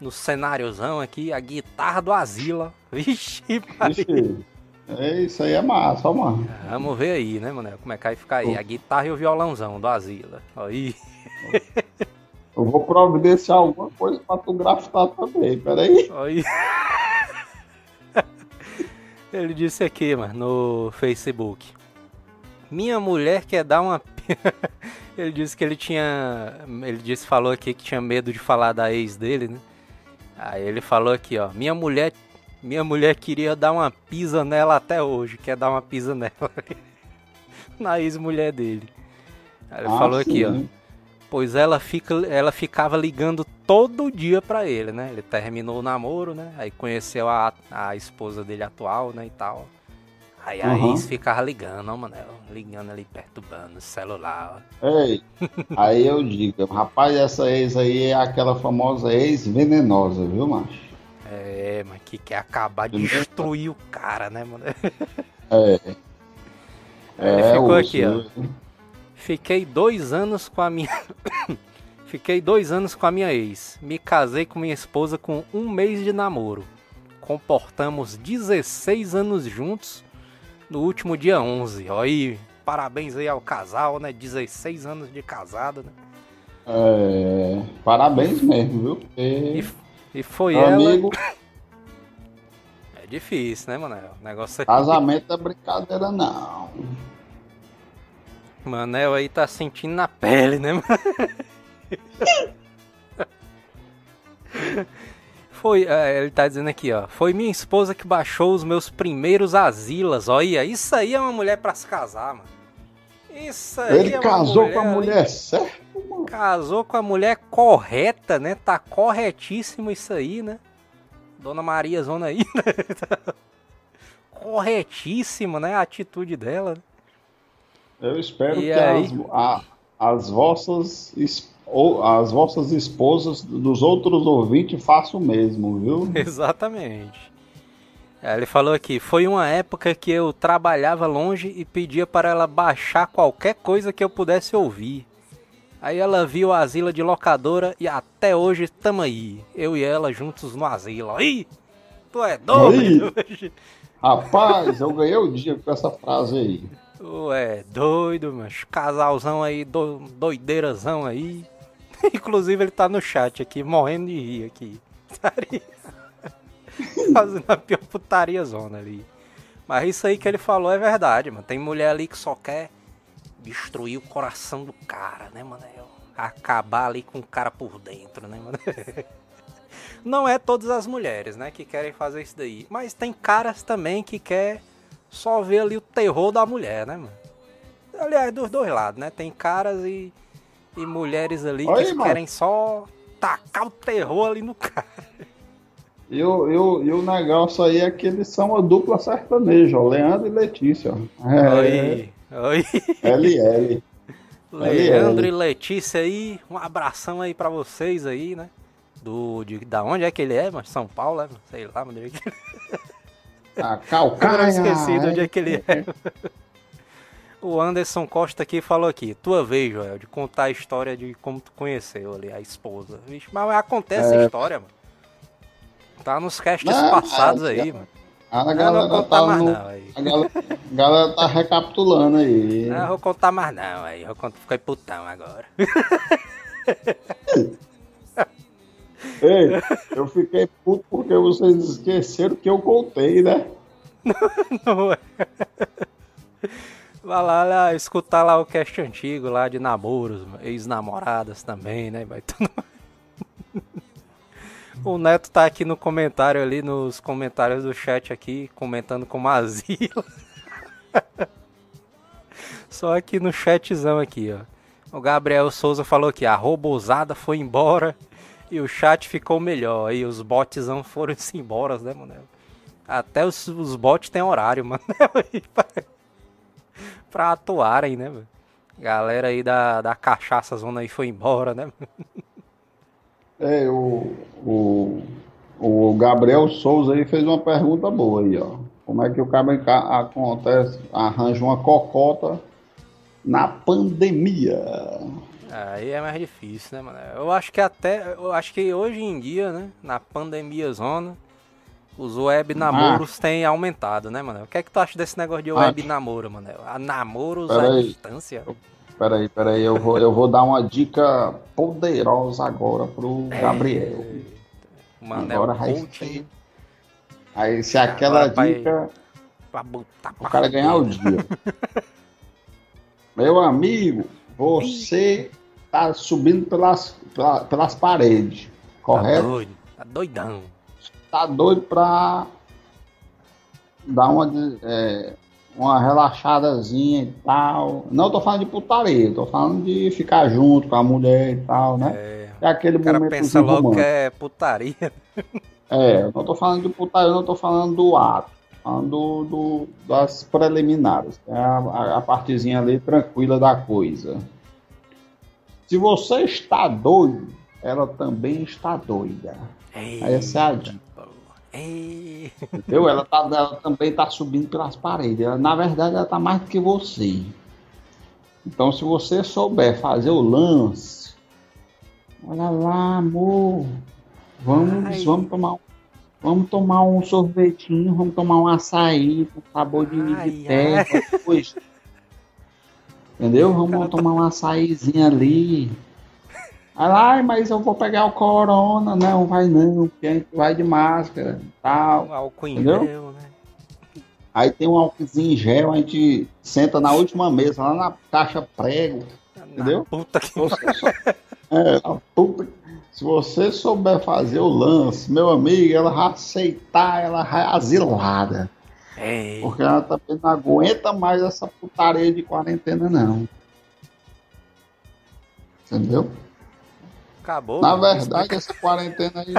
no cenáriozão aqui, a guitarra do Asila. Vixe, é, isso aí é massa, ó, mano. Vamos ver aí, né, mano? Como é que vai ficar aí? A guitarra e o violãozão do Asila. Aí. Eu vou providenciar alguma coisa pra tu grafitar também, peraí. Aí. Ele disse aqui, mano, no Facebook. Minha mulher quer dar uma. ele disse que ele tinha. Ele disse, falou aqui que tinha medo de falar da ex dele, né? Aí ele falou aqui, ó. Minha mulher. Minha mulher queria dar uma pisa nela até hoje. Quer dar uma pisa nela. Na ex-mulher dele. Aí ele Ah, falou aqui, ó. Pois ela, fica, ela ficava ligando todo dia pra ele, né? Ele terminou o namoro, né? Aí conheceu a, a esposa dele atual, né? E tal. Aí a Uhum. ex ficava ligando, ó, Manel. Ligando ali, perturbando o celular. ó. Ei, aí eu digo, rapaz, essa ex aí é aquela famosa ex venenosa, viu, macho? É, mas que quer acabar de destruir o cara, né, mano? É. Ele É, ficou osso, aqui, ó. Fiquei dois anos com a minha. Fiquei dois anos com a minha ex. Me casei com minha esposa com um mês de namoro. Comportamos 16 anos juntos no último dia 11. Ó aí, parabéns aí ao casal, né? 16 anos de casado, né? É, parabéns mesmo, viu? E, Porque, e foi meu ela. amigo, É difícil, né, mano? O negócio aí. casamento é brincadeira, não. Manel aí tá sentindo na pele, né, mano? Foi, é, ele tá dizendo aqui, ó. Foi minha esposa que baixou os meus primeiros asilas. Olha, isso aí é uma mulher pra se casar, mano. Isso aí Ele é uma casou com a ali- mulher certa, mano. Casou com a mulher correta, né? Tá corretíssimo isso aí, né? Dona Maria Zona aí, né? Corretíssimo, né? A atitude dela. né? Eu espero E que aí? as, a- as vossas ou as vossas esposas dos outros ouvintes façam o mesmo, viu? Exatamente. Aí Ele falou aqui, foi uma época que eu trabalhava longe e pedia para ela baixar qualquer coisa que eu pudesse ouvir. Aí ela viu a asila de locadora e até hoje tamo aí. Eu e ela juntos no asilo. Aí, tu é doido? Rapaz, eu ganhei o dia com essa frase aí. Tu é doido, mas casalzão aí, do, doideirazão aí. Inclusive ele tá no chat aqui, morrendo de rir aqui. Fazendo a pior putaria zona ali. Mas isso aí que ele falou é verdade, mano. Tem mulher ali que só quer destruir o coração do cara, né, mano? Acabar ali com o cara por dentro, né, mano? Não é todas as mulheres, né, que querem fazer isso daí. Mas tem caras também que quer só ver ali o terror da mulher, né, mano? Aliás, dos dois lados, né? Tem caras e, e mulheres ali Olha que aí, mano. querem só tacar o terror ali no cara. E o, e o, e o negócio aí é que eles são a dupla sertaneja, ó, Leandro e Letícia. ó. É, Oi, oi. LL. Leandro e Letícia aí, um abração aí pra vocês aí, né? Do, de, da onde é que ele é, mano? São Paulo, é? Sei lá, mano. Eu A Calcaia. esqueci de onde é que ele é. é. O Anderson Costa aqui falou aqui, tua vez, Joel, de contar a história de como tu conheceu ali a esposa. Vixe, mas acontece a história, mano. Tá nos castes Não, passados é, aí, mano. A galera não vou tá contar mais no- não aí. A galera, a galera tá recapitulando aí. Não, vou contar mais não aí. Eu conto, fiquei putão agora. Ei, eu fiquei puto porque vocês esqueceram que eu contei, né? Não é. Vai lá, lá, escutar lá o cast antigo lá de namoros, ex-namoradas também, né? Vai tudo. O Neto tá aqui no comentário ali, nos comentários do chat aqui, comentando com Mazila. Só aqui no chatzão aqui, ó. O Gabriel Souza falou aqui, a robozada foi embora e o chat ficou melhor. Aí os botzão foram-se embora, né, mano? Até os, os bots têm horário, mano. pra, pra atuarem, né, mano? Galera aí da, da cachaça zona aí foi embora, né? É, o, o, o Gabriel Souza aí fez uma pergunta boa aí, ó. Como é que o cara acontece, arranja uma cocota na pandemia? Aí é mais difícil, né, mano? Eu acho que até, eu acho que hoje em dia, né, na pandemia zona, os web namoros ah. têm aumentado, né, mano? O que é que tu acha desse negócio de web ah. namoro, mano? A namoros à distância? Peraí, peraí, eu vou, eu vou dar uma dica poderosa agora pro é. Gabriel. Manel agora coaching. Aí se aquela dica. Pra botar o cara ganhar o dia. Meu amigo, você tá subindo pelas, pelas paredes, correto? Tá doido, tá doidão. Tá doido pra dar uma, é, uma relaxadazinha e tal. Não tô falando de putaria, tô falando de ficar junto com a mulher e tal, né? É, é aquele o cara momento pensa logo romântico. que é putaria. É, eu não tô falando de putaria, não tô falando do ato. Falando do, do das preliminares. É a, a, a partezinha ali tranquila da coisa. Se você está doido, ela também está doida. Ei, Essa é a dica. Entendeu? Ela, tá, ela também está subindo pelas paredes. Ela, na verdade, ela está mais do que você. Então, se você souber fazer o lance, olha lá, amor, vamos, vamos tomar Vamos tomar um sorvetinho, vamos tomar um açaí com sabor de, ai, de terra, depois. Entendeu? Vamos tomar um açaizinho ali. Ai, mas eu vou pegar o corona. Não, vai não, porque a gente vai de máscara e tal. Um álcool em entendeu? gel, né? Aí tem um álcoolzinho em gel, a gente senta na última mesa, lá na caixa prego. Na entendeu? Puta que É, a puta Se você souber fazer o lance, meu amigo, ela vai aceitar, ela vai asilada. Ei. Porque ela também não aguenta mais essa putaria de quarentena, não. Entendeu? Acabou. Na verdade, essa quarentena aí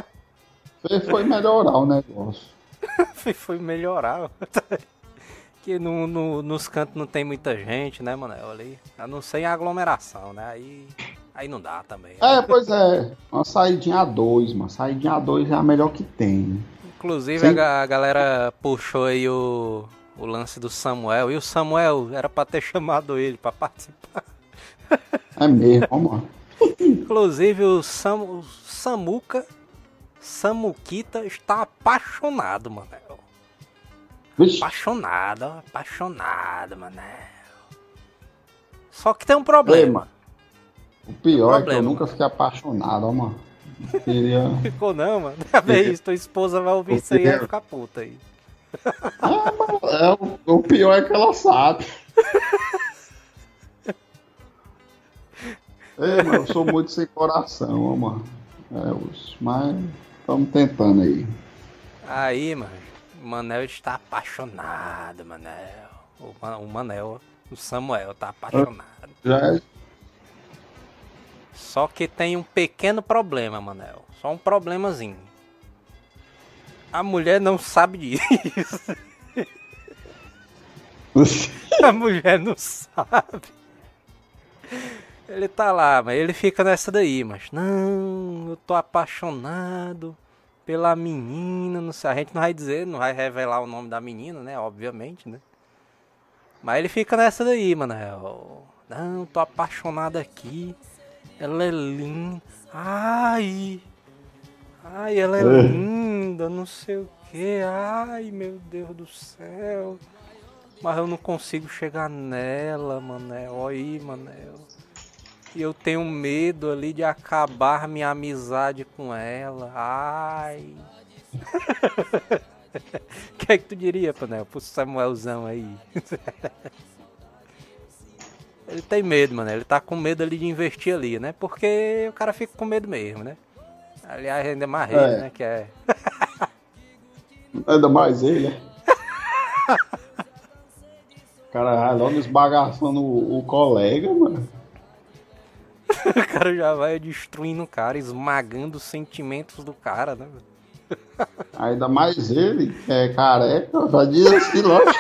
foi melhorar o negócio. foi melhorar. que no, no, nos cantos não tem muita gente, né, Manel? Ali. A não ser em aglomeração, né? Aí, aí não dá também. É, pois é. Uma saidinha a dois, uma saidinha a dois é a melhor que tem. Inclusive a, a, galera puxou aí o, o lance do Samuel. E o Samuel era pra ter chamado ele pra participar. É mesmo, mano. Inclusive o, Sam, o Samuca, Samukita está apaixonado, Manel. Vixe. Apaixonado, apaixonado, Manel. Só que tem um problema. Ei, o pior é que eu nunca fiquei apaixonado, ó, mano. Queria... Ficou não, mano. Talvez tua esposa vai ouvir isso aí e vai ficar puta aí. Ah, mano, é, o, pior é que ela sabe. Ei, mano, eu sou muito sem coração, mano. É, mas estamos tentando aí. Aí, mano, o Manel está apaixonado, Manel. O, o Manel, o Samuel tá apaixonado. Já é. Só que tem um pequeno problema, Manel. Só um problemazinho. A mulher não sabe disso. A mulher não sabe. Ele tá lá, mas ele fica nessa daí, mas não, eu tô apaixonado pela menina, não sei, a gente não vai dizer, não vai revelar o nome da menina, né, obviamente, né? Mas ele fica nessa daí, mano. Não, tô apaixonado aqui. Ela é linda. Ai. Ai, ela é, é. linda, não sei o que. Ai, meu Deus do céu. Mas eu não consigo chegar nela, Manel. Olha aí, Manel. E eu tenho medo ali de acabar minha amizade com ela. Ai. O que é que tu diria, Panel, pro Samuelzão aí? Ele tem medo, mano. Ele tá com medo ali de investir ali, né? Porque o cara fica com medo mesmo, né? Aliás, ainda mais ele, É. né? Que é. Ainda mais ele, né? O cara vai logo esbagaçando o, o colega, mano. O cara já vai destruindo o cara, esmagando os sentimentos do cara, né? Ainda mais ele, que é careca, já diz assim logo.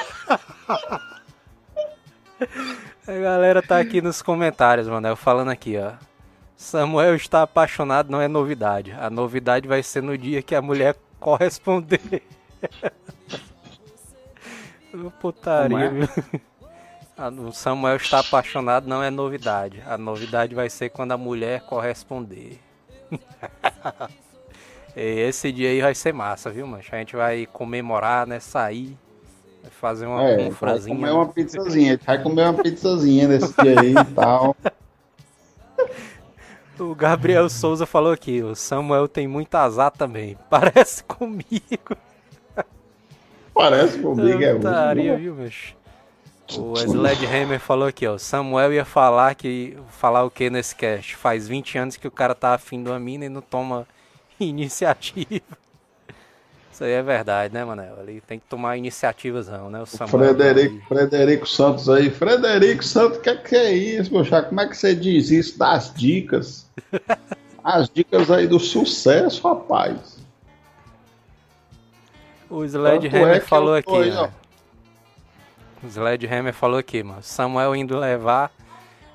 A galera tá aqui nos comentários, mano. Eu falando aqui, ó. Samuel está apaixonado, não é novidade. A novidade vai ser no dia que a mulher corresponder. Putaria, é? viu? O Samuel está apaixonado não é novidade. A novidade vai ser quando a mulher corresponder. E Esse dia aí vai ser massa, viu, mano? A gente vai comemorar, né? Sair, fazer uma É, vai comer uma pizzazinha, vai comer uma pizzazinha nesse dia aí e tal. O Gabriel Souza falou aqui, o Samuel tem muito azar também. Parece comigo. Parece comigo, é outro. viu, bicho? O Sledgehammer falou aqui, ó. Samuel ia falar que. Falar o que nesse cast? Faz 20 anos que o cara tá afim de uma mina e não toma iniciativa. Isso aí é verdade, né, Manel? Ele tem que tomar iniciativas, não, né? O Samuel. Frederico, Frederico Santos aí. Frederico Santos, o que, que é isso, meu chá? Como é que você diz isso das dicas? As dicas aí do sucesso, rapaz. O Sledgehammer é falou aqui, aí, ó. ó. O Sledgehammer falou aqui, mano. Samuel indo levar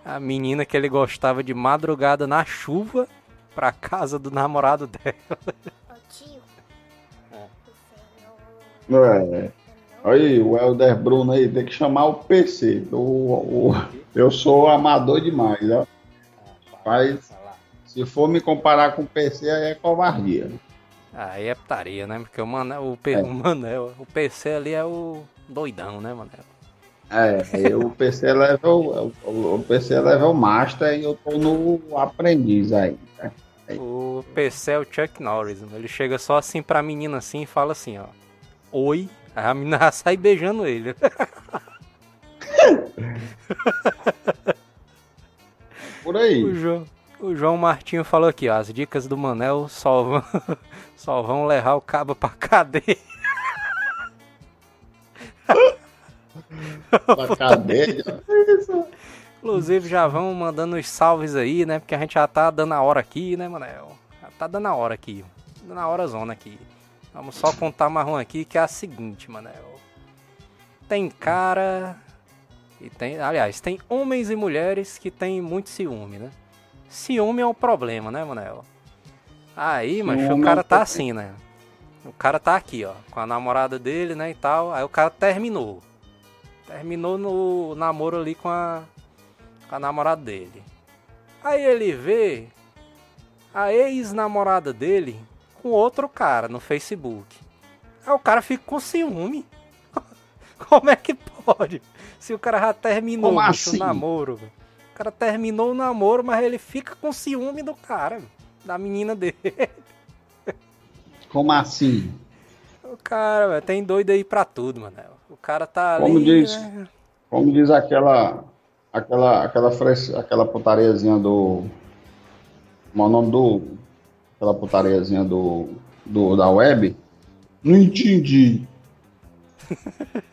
a menina que ele gostava de madrugada na chuva pra casa do namorado dela. É. Aí, o Helder Bruno aí, tem que chamar o PC. O, o- eu sou amador demais, ó. Mas se for me comparar com o PC, aí é covardia. Aí é putaria, né? Porque o Manel, o, P, É. o Manel, o PC ali é o doidão, né, Manel? É, o PC é level, o, o PC é level master e eu tô no aprendiz aí. né? O PC é o Chuck Norris, mano. ele chega só assim pra menina assim e fala assim, ó. Oi. Aí a menina já sai beijando ele. Por aí. O João, o João Martinho falou aqui, ó, as dicas do Manel só vão, só vão levar o cabo pra cadeia. Da cadeia. Inclusive já vão mandando os salves aí, né? Porque a gente já tá dando a hora aqui, né, Manel? Já tá dando a hora aqui. Dando a hora zona aqui. Vamos só contar mais um aqui que é a seguinte, Manel. Tem cara. E tem. Aliás, tem homens e mulheres que têm muito ciúme, né? Ciúme é um problema, né, Manel? Aí, mas o é cara tá assim, né? O cara tá aqui, ó, com a namorada dele, né, e tal. Aí o cara terminou. Terminou no namoro ali com a, com a namorada dele. Aí ele vê a ex-namorada dele com outro cara no Facebook. Aí o cara fica com ciúme. Como é que pode? Se o cara já terminou Como bicho, assim? o namoro. O cara terminou o namoro, mas ele fica com ciúme do cara, da menina dele. Como assim? O cara, velho, tem doido aí pra tudo, mano. O cara tá ali. Como diz? né? Como diz aquela. Aquela, aquela, fres, aquela putariazinha do. Como é o nome do. Aquela putariazinha do, do. Da web? Não entendi.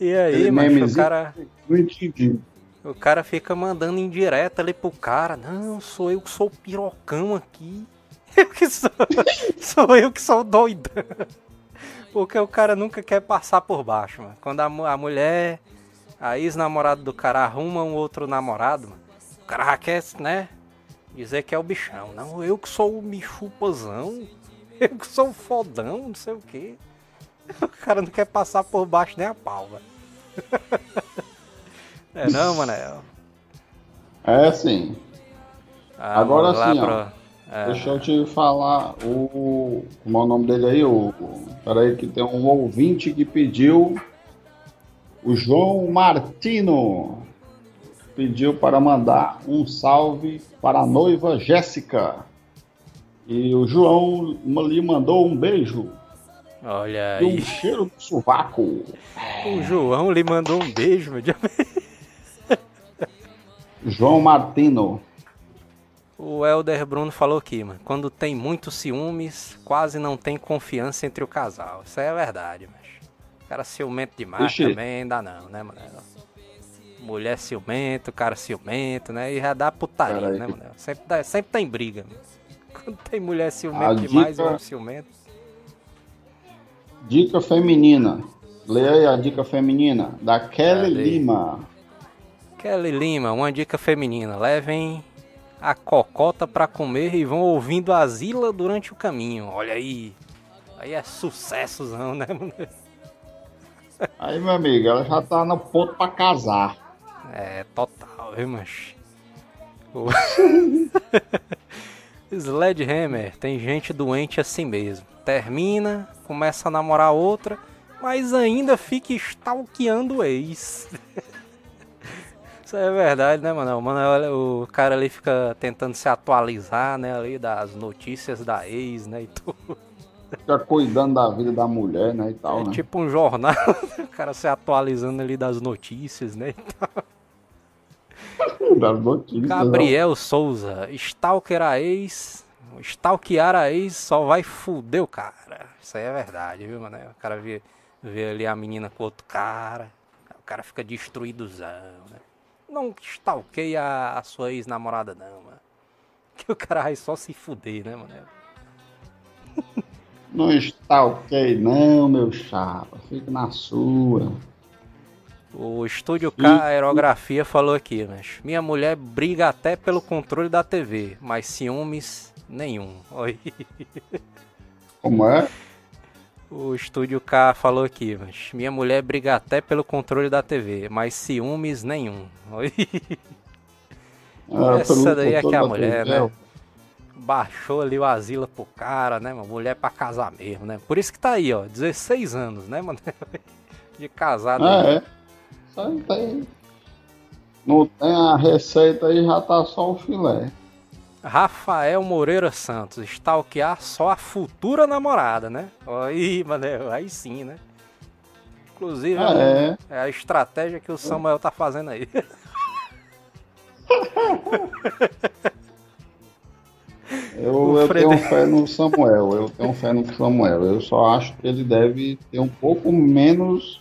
E aí, mano, o cara. Não entendi. O cara fica mandando indireta ali pro cara. Não, sou eu que sou o pirocão aqui. Eu que sou. sou eu que sou o doidão. Porque o cara nunca quer passar por baixo, mano. Quando a, a mulher, a ex-namorada do cara arruma um outro namorado, mano, o cara já quer, né? Dizer que é o bichão. Não, eu que sou o michupazão. Eu que sou o fodão, não sei o quê. O cara não quer passar por baixo nem a pau, velho. É não, Manel? É assim. Ah, Agora sim, ó. pro- é, Deixa eu te falar o. Como é o nome dele aí? O, o- peraí, que tem um ouvinte que pediu. O João Martino pediu para mandar um salve para a noiva Jéssica. E o João lhe mandou um beijo Olha e um aí. cheiro do sovaco. O João lhe mandou um beijo, meu Deus. João Martino. O Elder Bruno falou aqui, mano. Quando tem muitos ciúmes, quase não tem confiança entre o casal. Isso é verdade, mas. Cara ciumento demais Ixi. também dá não, né, mano? Mulher ciumento, cara ciumento, né? E já dá putaria, né, mano? Sempre, dá- sempre tem briga, mano. Quando tem mulher ciumento A demais, dica- homem ciumento. Dica feminina. Leia aí a dica feminina da Kelly Cadê? Lima. Kelly Lima, uma dica feminina. Levem a cocota pra comer e vão ouvindo a Zila durante o caminho. Olha aí. Aí é sucessozão, né, mano? Aí, meu amigo, ela já tá no ponto pra casar. É, total, viu, mas. O... Sledgehammer, tem gente doente assim mesmo. Termina, começa a namorar outra, mas ainda fica stalkeando o ex. Isso é verdade, né, mano? Mano, olha, o cara ali fica tentando se atualizar, né, ali das notícias da ex, né, e tudo. Fica cuidando da vida da mulher, né, e tal, É né? tipo um jornal, o cara se atualizando ali das notícias, né? Notícias, né? Gabriel Souza, stalker a ex, stalkear a ex só vai fuder o cara. Isso aí é verdade, viu, mano? O cara vê, vê ali a menina com outro cara, o cara fica destruídozão, né? Não stalkeia a sua ex-namorada, não, mano. Que o cara vai só se fuder, né, mano? Não ok, não, meu chapa. Fica na sua. O Estúdio K Aerografia falou aqui, mas minha mulher briga até pelo controle da TV, mas ciúmes nenhum. Oi. Como é? O Estúdio K falou aqui, mas minha mulher briga até pelo controle da TV, mas ciúmes nenhum. Oi. Ah, Essa daí é que é a mulher, TV, né? Baixou ali o Asila pro cara, né, mano? Mulher pra casar mesmo, né? Por isso que tá aí, ó, 16 anos, né, mano? De casado. Ah, aí. é. Aí tem. Não tem a receita aí, já tá só o filé. Rafael Moreira Santos, stalkear só a futura namorada, né? Aí, mano, aí sim, né? Inclusive, Ah, é. é a estratégia que o Samuel tá fazendo aí. Eu, eu tenho fé no Samuel, eu tenho fé no Samuel. Eu só acho que ele deve ter um pouco menos.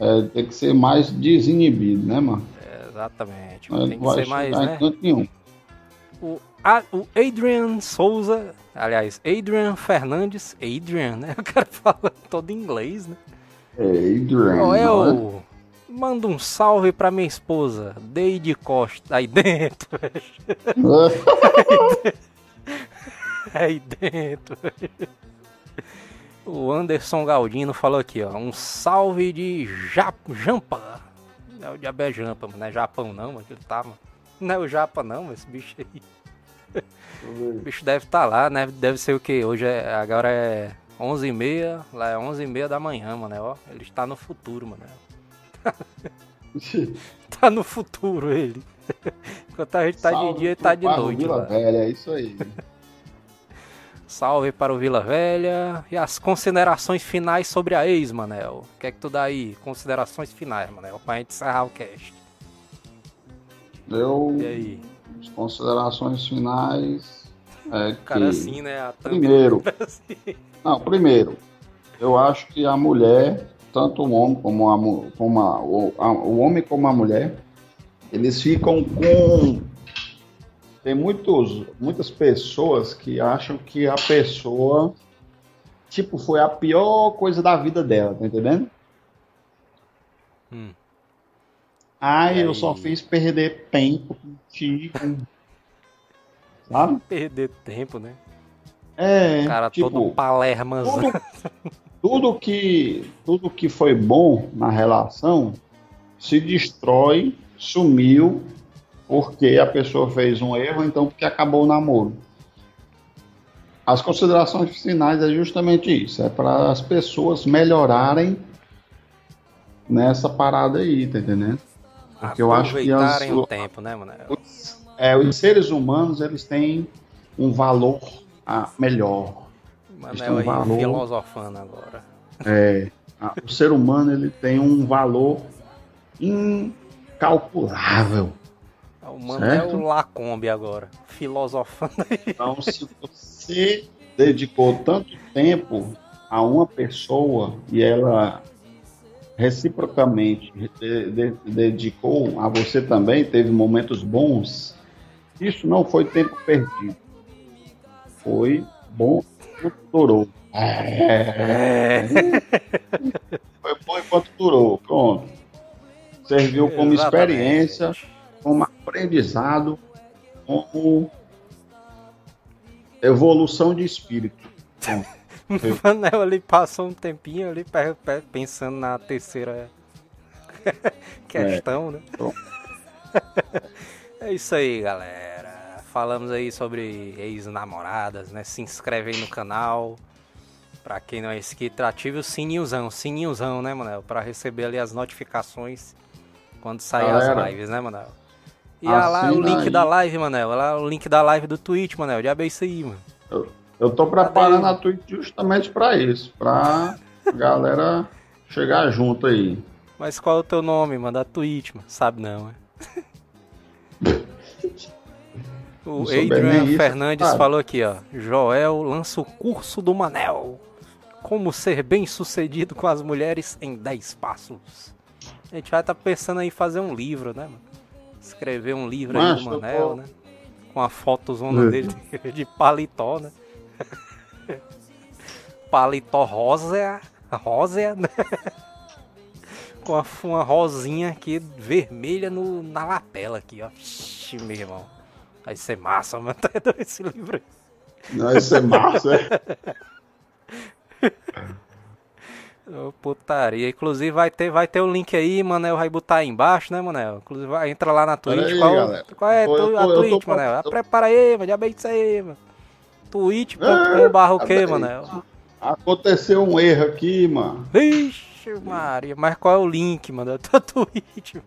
É, tem que ser mais desinibido, né, mano? É, exatamente, Ele tem que ser mais, né? nenhum. O, a- o Adrian Souza, aliás, Adrian Fernandes, Adrian, né? O cara fala todo em inglês, né? Adrian. Qual é o... Manda um salve pra minha esposa, Deide Costa, aí dentro, aí dentro. O Anderson Galdino falou aqui, ó, um salve de Jap Jampa. É o diabo é Jampa, não é Japão não, mas ele tá, mano. Não é o Japa não, mas esse bicho aí. O bicho deve estar lá, né? Deve ser o que? Hoje é, agora é 11h30, lá é 11h30 da manhã, mano. Ó, ele está no futuro, mano. Tá no futuro ele. Enquanto a gente tá de Salve dia, ele tá de noite. Vila lá. Velha, é isso aí. Salve para o Vila Velha. E as considerações finais sobre a ex, Manel. O que é que tu dá aí? Considerações finais, Manel, pra gente encerrar o cast. Eu, E aí? as considerações finais é que... Cara, assim, né? A thumb Primeiro, assim. Não, primeiro, eu acho que a mulher, tanto o homem como a, como a- o, a- o homem como a mulher, eles ficam com. Tem muitos, muitas pessoas que acham que a pessoa, tipo, foi a pior coisa da vida dela, tá entendendo? Hum. Ai, E eu aí? só fiz perder tempo contigo. Sabe? Perder tempo, né? É, Cara tipo, todo palermazão. tudo, tudo que tudo que foi bom na relação se destrói, sumiu porque a pessoa fez um erro, então porque acabou o namoro. As considerações finais é justamente isso, é para as pessoas melhorarem nessa parada aí, tá entendendo? Porque eu acho que as, o tempo, né, mano? os, é, os seres humanos eles têm um valor ah, melhor. Manel um aí valor. filosofando agora. É, a- o ser humano ele tem um valor in- incalculável. O Manel Certo. Lacombe agora, filosofando aí. Então, se você dedicou tanto tempo a uma pessoa e ela reciprocamente de- de- dedicou a você também, teve momentos bons, isso não foi tempo perdido. Foi bom enquanto durou. É. Foi bom enquanto durou. Pronto. Serviu como Exatamente. experiência, como aprendizado, como evolução de espírito. O Manel ali passou um tempinho ali pe- pe- pensando na terceira questão, né? Pronto. É isso aí, galera. Falamos aí sobre ex-namoradas, né? Se inscreve aí no canal. Pra quem não é inscrito, ative o sininhozão, sininhozão, né, Manel? Pra receber ali as notificações quando sair as lives, né, Manel? E ah, lá, o link aí. da live, Manel. Lá o link da live do Twitch, Manel. Já é isso aí, mano. Eu, eu tô preparando a Twitch justamente para isso, pra galera chegar junto aí. Mas qual é o teu nome, mano? Da Twitch, mano. Sabe não, né? O Adrian isso, Fernandes falou aqui, ó. Joel lança o curso do Manel. Como ser bem sucedido com as mulheres em 10 passos. A gente vai estar pensando aí em fazer um livro, né, mano? Escrever um livro aí Mas do eu Manel, né? Com a fotozona Uhum. dele de paletó, né? paletó rosa, rosa, né? Com a- uma rosinha aqui vermelha no, na lapela aqui, ó. Ixi, meu irmão. Vai ser massa, mano. Tá esse livro aí. Vai ser massa. é? Ô, putaria. Inclusive vai ter, vai ter o link aí, Manel vai botar aí embaixo, né, Manel? Inclusive vai, entra lá na Twitch. aí, qual, galera. qual é Eu tu- eu a eu Twitch, Manel? Eu- Prepara aí, mano. Já bem isso aí, mano. Twitch.com.br o quê. Manel? Aconteceu um erro aqui, mano. Vixe, Maria. Mas qual é o link, mano? Da Twitch, mano?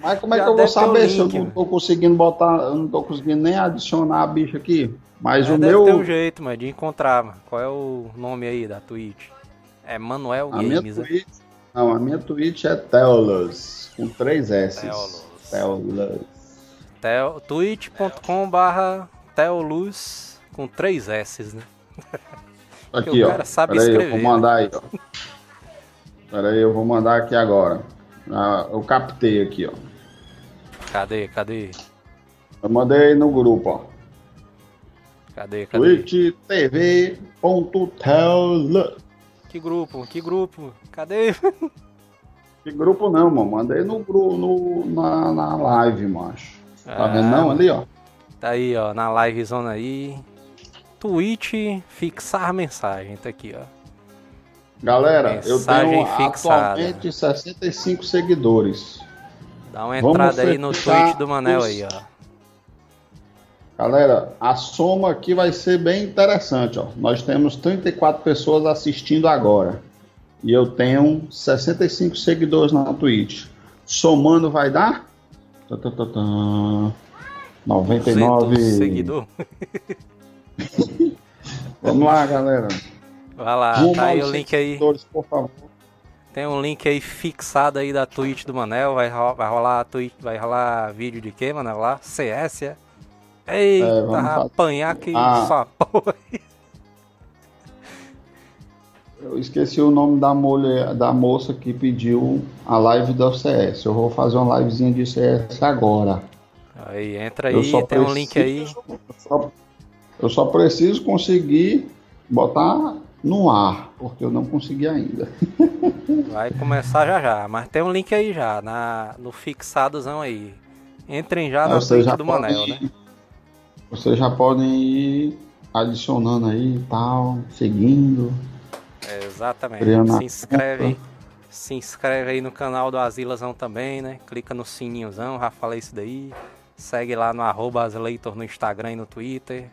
Mas como é Já que eu vou deve saber se eu link, não mano. tô conseguindo botar, eu não tô conseguindo nem adicionar a bicha aqui? Mas É, o deve meu, ter um jeito, mano, de encontrar, mano. Qual é o nome aí da Twitch? É Manuel a minha Games, né? Twitch, não, a minha Twitch é Telos, com três S. Telos. Telos. Teo- twitch.com barra Teoluz com três S's, né? Aqui, o ó. cara sabe Peraí, eu escrever, vou né? mandar aí, ó. Peraí, eu vou mandar aqui agora. Ah, eu captei aqui, ó. Cadê, cadê? Eu mandei aí no grupo, ó. Cadê, cadê? Twitch TV.tel. Que grupo? Que grupo? Cadê? Que grupo não, mano. Mandei no, no na, na live, macho. Tá Ah, vendo não ali, ó? Tá aí, ó, na live zona aí. Twitch, fixar mensagem, tá aqui, ó. Galera, eu Mensagem tenho fixada. atualmente 65 seguidores. Dá uma Vamos entrada aí no Twitch do Manel os- aí, ó. Galera, a soma aqui vai ser bem interessante, ó. Nós temos 34 pessoas assistindo agora. E eu tenho 65 seguidores na Twitch. Somando vai dar? Tá, tá, tá, tá. 99. 200 seguidor. Vamos lá, galera. Vai lá, Rumo tá aí o link aí. seguidores, por favor. Tem um link aí fixado aí da Twitch do Manel. Vai, ro- vai rolar vai rolar vídeo de quê, Manel? Lá? CS, é? Eita, É, vamos apanhar que Ah. porra. Eu esqueci o nome da mulher, da moça que pediu a live do CS. Eu vou fazer uma livezinha de CS agora. Aí, entra aí, tem um link aí. preciso- eu só- Eu só preciso conseguir botar no ar, porque eu não consegui ainda. Vai começar já já, mas tem um link aí já, na, no fixadozão aí. Entrem já na Vocês Twitch já do Manel, né? Vocês já podem ir adicionando aí e tal, seguindo. Exatamente. Se inscreve, conta. se inscreve aí no canal do Asilazão também, né? Clica no sininhozão, já falei isso daí. Segue lá no arroba Asleitor no Instagram e no Twitter.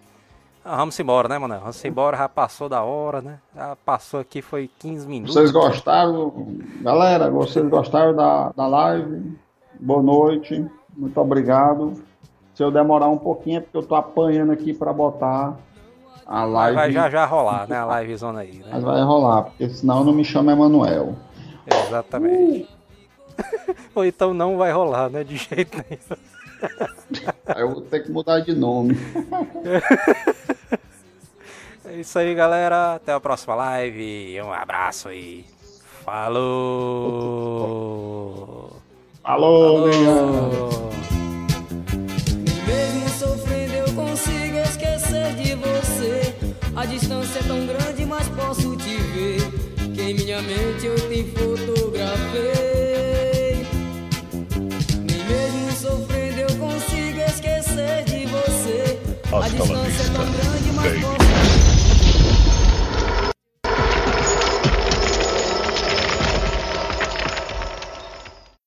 Ah, vamos embora, né, mano? Vamos embora, já passou da hora, né? Já passou aqui, foi 15 minutos. Vocês gostaram? Galera, vocês gostaram da, da live? Boa noite, muito obrigado. Se eu demorar um pouquinho é porque eu tô apanhando aqui para botar a live. vai já já rolar, né? A livezona aí, né? Mas vai rolar, porque senão não me chama Emanuel. Exatamente. Ou então não vai rolar, né? De jeito nenhum. Aí eu vou ter que mudar de nome. É isso aí, galera. Até a próxima live. Um abraço aí. Falou! Ganhando. Falou. Mesmo sofrendo eu consigo esquecer de você. A distância é tão grande, mas posso te ver. Que em minha mente eu te fotografei. Nem mesmo sofrendo eu consigo esquecer de você. A la distância é tão grande, mas posso